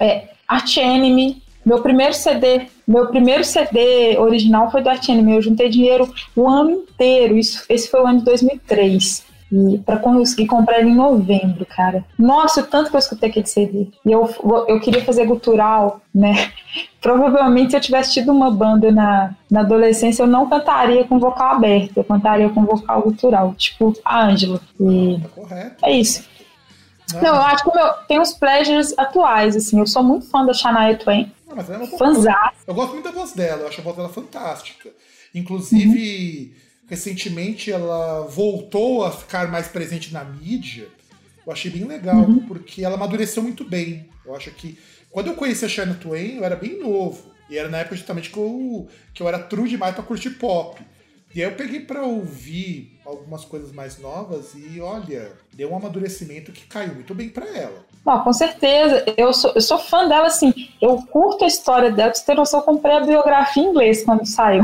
é, Arch Enemy, meu primeiro CD, meu primeiro CD original foi do Arch Enemy, eu juntei dinheiro o ano inteiro, isso, esse foi o ano de 2003. E pra conseguir comprar ele em novembro, cara. Nossa, o tanto que eu escutei aquele CD. E eu, eu queria fazer gutural, né? Provavelmente se eu tivesse tido uma banda na, na adolescência, eu não cantaria com vocal aberto, eu cantaria com vocal gutural, tipo a Ângela. E tá é isso. Não, eu acho que meu, tem uns pleasures atuais, assim. Eu sou muito fã da Shania Twain, não, mas ela é uma fãzá. Eu gosto muito da voz dela, eu acho a voz dela fantástica. Inclusive, recentemente ela voltou a ficar mais presente na mídia. Eu achei bem legal, porque ela amadureceu muito bem. Eu acho que quando eu conheci a Shania Twain, eu era bem novo. E era na época justamente que eu, que eu era true demais pra curtir pop. E aí eu peguei pra ouvir algumas coisas mais novas e olha, deu um amadurecimento que caiu muito bem pra ela. Não, com certeza. Eu sou, eu sou fã dela, assim. Eu curto a história dela. Pra você ter noção, eu comprei a biografia em inglês quando saiu.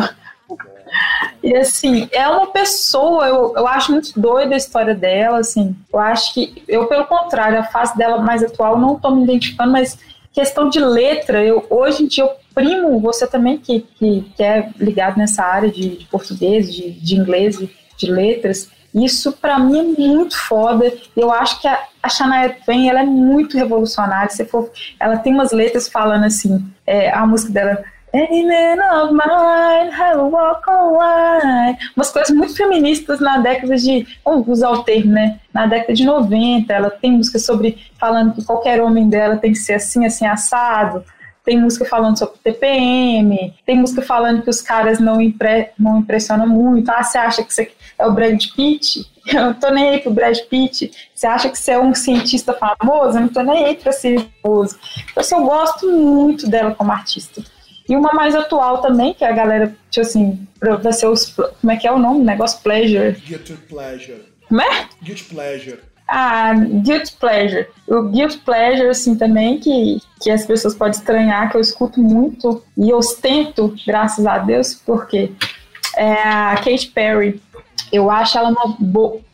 E assim, é uma pessoa, eu, eu acho muito doida a história dela, assim. Eu acho que, eu, pelo contrário, a face dela mais atual, não tô me identificando, mas questão de letra, eu hoje em dia eu primo, você também que, que, que é ligado nessa área de, de português, de, de inglês, de, de letras, isso para mim é muito foda. Eu acho que a, a Shania Twain ela é muito revolucionária. Se for, ela tem umas letras falando assim, é, a música dela Any man of mine, I will walk on line. Umas coisas muito feministas na década de. Vamos usar o termo, né? Na década de 90. Ela tem música sobre. falando que qualquer homem dela tem que ser assim, assim, assado. Tem música falando sobre TPM. Tem música falando que os caras não, impre, não impressionam muito. Ah, você acha que você é o Brad Pitt? Eu não tô nem aí pro Brad Pitt. Você acha que você é um cientista famoso? Eu não tô nem aí pra ser famoso. Então, assim, eu gosto muito dela como artista. E uma mais atual também, que é a galera, tipo assim, vai ser os. Como é que é o nome? Negócio Pleasure. Guilty Pleasure. Como é? Guilty Pleasure. Ah, Guilty Pleasure. O Guilty Pleasure, assim, também, que, que as pessoas podem estranhar, que eu escuto muito e ostento, graças a Deus, porque é a Katy Perry. Eu acho ela uma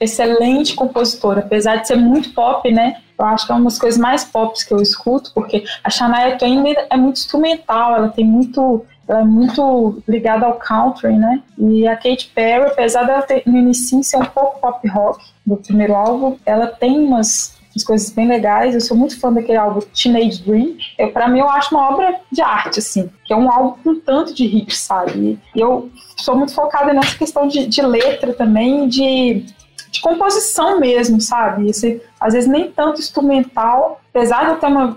excelente compositora, apesar de ser muito pop, né? Eu acho que é uma das coisas mais pop que eu escuto, porque a Shania Twain é muito instrumental, ela tem muito, ela é muito ligada ao country, né? E a Katy Perry, apesar dela ter, no início ser um pouco pop rock do primeiro álbum, ela tem umas, umas coisas bem legais. Eu sou muito fã daquele álbum Teenage Dream. Eu, pra mim, eu acho uma obra de arte, assim, que é um álbum com tanto de hits, sabe? E eu sou muito focada nessa questão de, de letra também, de de composição mesmo, sabe? Esse, às vezes nem tanto instrumental, apesar de eu ter uma,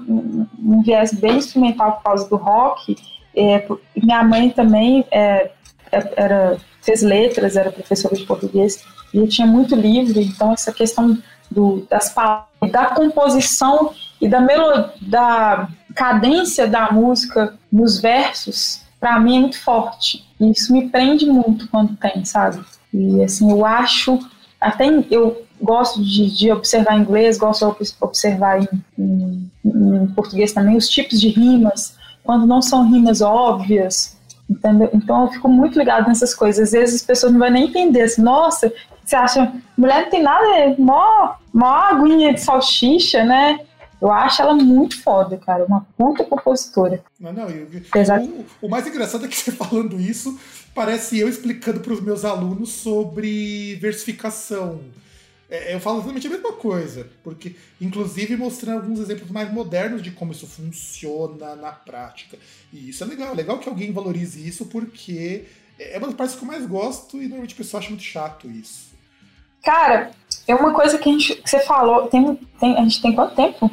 um viés bem instrumental por causa do rock, é, minha mãe também é, é, era, fez letras, era professora de português, e eu tinha muito livro, então essa questão do, das palavras, da composição e da, melo, da cadência da música nos versos, para mim é muito forte. E isso me prende muito quando tem, sabe? E assim, eu acho até eu gosto de, de observar em inglês, gosto de observar em, em, em, português também os tipos de rimas, quando não são rimas óbvias, entendeu? Então eu fico muito ligado nessas coisas. Às vezes as pessoas não vão nem entender, assim, nossa, você acha, mulher não tem nada, é mó, mó aguinha de salsicha, né? Eu acho ela muito foda, cara. Uma puta compositora. Não, não, eu, o, o, mais engraçado é que você falando isso, parece eu explicando para os meus alunos sobre versificação. É, eu falo exatamente a mesma coisa, porque, inclusive, mostrando alguns exemplos mais modernos de como isso funciona na prática. E isso é legal. É legal que alguém valorize isso, porque é uma das partes que eu mais gosto e normalmente o pessoal acha muito chato isso. Cara, é uma coisa que, a gente, que você falou. Tem, tem, a gente tem quanto tempo?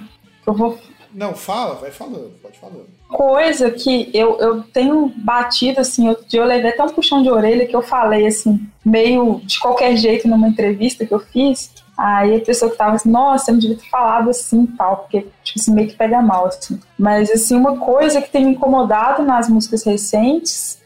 Eu vou. Não, fala, vai falando, pode falando. Coisa que eu, eu tenho batido, assim, outro dia eu levei até um puxão de orelha que eu falei, assim, meio de qualquer jeito numa entrevista que eu fiz. Aí a pessoa que tava assim, nossa, eu não devia ter falado assim tal, porque, tipo assim, meio que pega mal, assim. Mas, assim, uma coisa que tem me incomodado nas músicas recentes,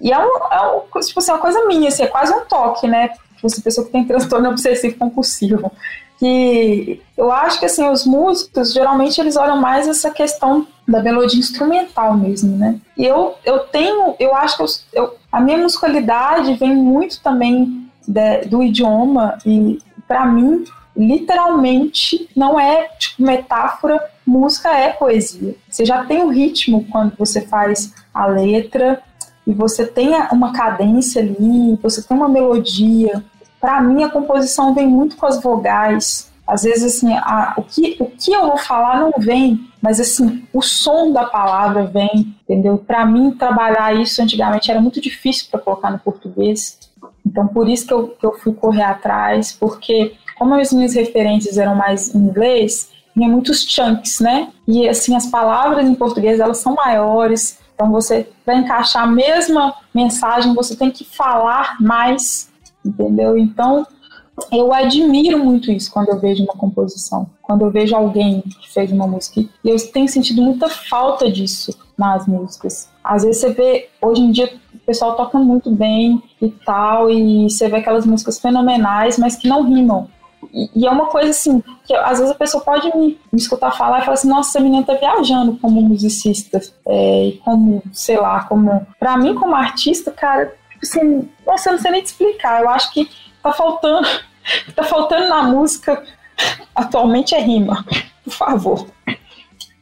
e é, um, é um, tipo assim, uma coisa minha, assim, é quase um toque, né? Tipo assim, pessoa que tem transtorno obsessivo compulsivo que eu acho que assim os músicos geralmente eles olham mais essa questão da melodia instrumental mesmo, né? E eu, eu tenho, eu acho que eu, eu, a minha musicalidade vem muito também de, do idioma e para mim literalmente não é tipo metáfora, música é poesia. Você já tem o ritmo quando você faz a letra e você tem uma cadência ali, você tem uma melodia, para mim a composição vem muito com as vogais. Às vezes, assim, a, o, que, o que eu vou falar não vem, mas, assim, o som da palavra vem, entendeu? Para mim, trabalhar isso antigamente era muito difícil para colocar no português. Então, por isso que eu, que eu fui correr atrás, porque, como as minhas referências eram mais em inglês, tinha muitos chunks, né? E, assim, as palavras em português, elas são maiores, então você, para encaixar a mesma mensagem, você tem que falar mais entendeu? Então, eu admiro muito isso quando eu vejo uma composição, quando eu vejo alguém que fez uma música. E eu tenho sentido muita falta disso nas músicas. Às vezes você vê, hoje em dia, o pessoal toca muito bem e tal, e você vê aquelas músicas fenomenais, mas que não rimam. E, e é uma coisa assim, que às vezes a pessoa pode me, me escutar falar e falar assim, nossa, essa menina tá viajando como musicista, é, como, sei lá, como... Pra mim, como artista, cara, assim, nossa, eu não sei nem te explicar. Eu acho que tá faltando, tá faltando na música atualmente é rima, por favor.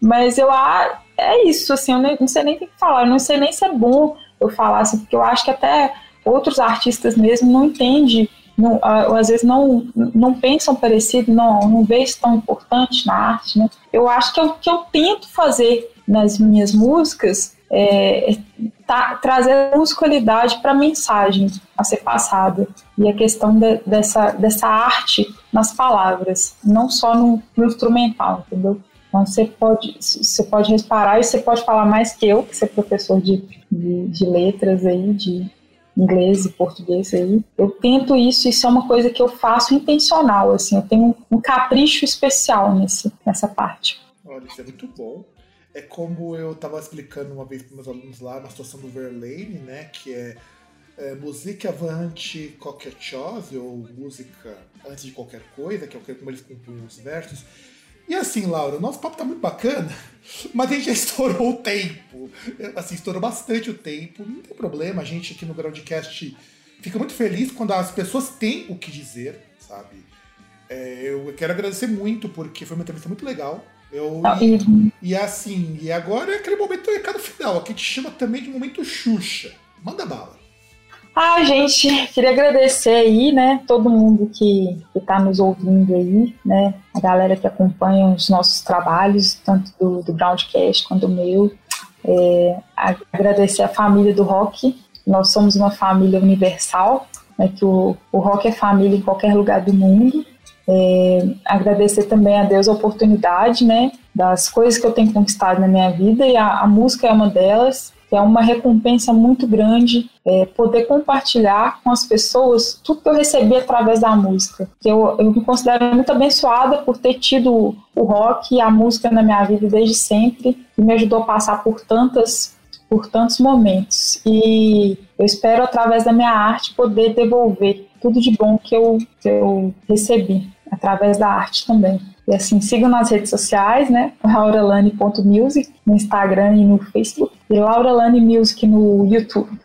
Mas eu a é isso, assim, eu não sei nem o que falar, eu não sei nem se é bom eu falar, assim, porque eu acho que até outros artistas mesmo não entendem, não, ah, ou às vezes não, não pensam parecido, não, não vê isso tão importante na arte, né? Eu acho que é o que eu tento fazer nas minhas músicas é, tá- trazer musicalidade para a mensagem a ser passada e a questão de- dessa, dessa arte nas palavras, não só no, no instrumental, entendeu? Então você pode, você pode reparar e você pode falar mais que eu, que é professor de, de, de letras aí, de inglês e português aí. Eu tento isso, isso é uma coisa que eu faço intencional, assim, eu tenho um capricho especial nesse, nessa parte. Olha, isso é muito bom. É como eu estava explicando uma vez para meus alunos lá na situação do Verlaine, né? Que é, é música avante qualquer chose, ou música antes de qualquer coisa, que é como eles compunham os versos. E assim, Laura, o nosso papo tá muito bacana, mas a gente já estourou o tempo. Assim, estourou bastante o tempo. Não tem problema, a gente aqui no Groundcast fica muito feliz quando as pessoas têm o que dizer, sabe? É, eu quero agradecer muito, porque foi uma entrevista muito legal. Eu, Ah, e, e- e assim, e agora é aquele momento do recado final, aqui te chama também de momento Xuxa. Manda bala. Ah, gente, queria agradecer aí, né, todo mundo que está nos ouvindo aí, né, a galera que acompanha os nossos trabalhos, tanto do, do Groundcast quanto do meu. É, agradecer a família do rock. Nós somos uma família universal, né, que o, o rock é família em qualquer lugar do mundo. É, agradecer também a Deus a oportunidade, né, das coisas que eu tenho conquistado na minha vida e a, a música é uma delas, é uma recompensa muito grande é, poder compartilhar com as pessoas tudo que eu recebi através da música. Eu, eu me considero muito abençoada por ter tido o rock e a música na minha vida desde sempre, que me ajudou a passar por tantas por tantos momentos. E eu espero, através da minha arte, poder devolver tudo de bom que eu, que eu recebi, através da arte também. E assim, sigam nas redes sociais, né? lauralane.music no Instagram e no Facebook. E Lauralane Music no YouTube.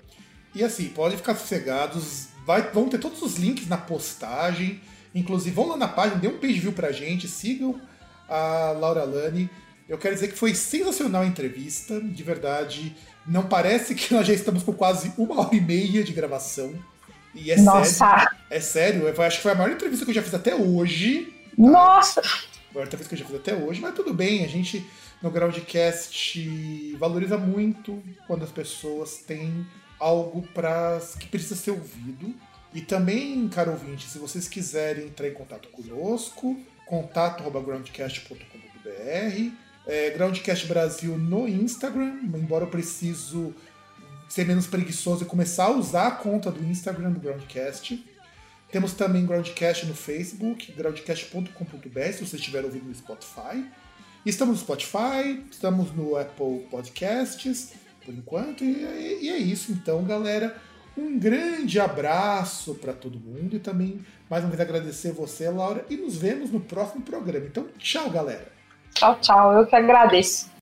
E assim, podem ficar sossegados, vai, vão ter todos os links na postagem. Inclusive, vão lá na página, dê um page view pra gente, sigam a Laura Lani. Eu quero dizer que foi sensacional a entrevista, de verdade. Não parece que nós já estamos com quase uma hora e meia de gravação. E é sério. Nossa! É sério, eu acho que foi a maior entrevista que eu já fiz até hoje. Nossa! A maior entrevista que eu já fiz até hoje, mas tudo bem, a gente no Groundcast valoriza muito quando as pessoas têm algo pra, que precisa ser ouvido. E também, caro ouvinte, se vocês quiserem entrar em contato conosco, contato.groundcast.com.br, é, Groundcast Brasil no Instagram, embora eu preciso ser menos preguiçoso e começar a usar a conta do Instagram do Groundcast. Temos também Groundcast no Facebook, groundcast.com.br, se você estiver ouvindo no Spotify. Estamos no Spotify, estamos no Apple Podcasts, por enquanto, e, e é isso então, galera. Um grande abraço para todo mundo e também, mais uma vez, agradecer você, Laura, e nos vemos no próximo programa. Então, tchau, galera! Tchau, tchau. Eu que agradeço.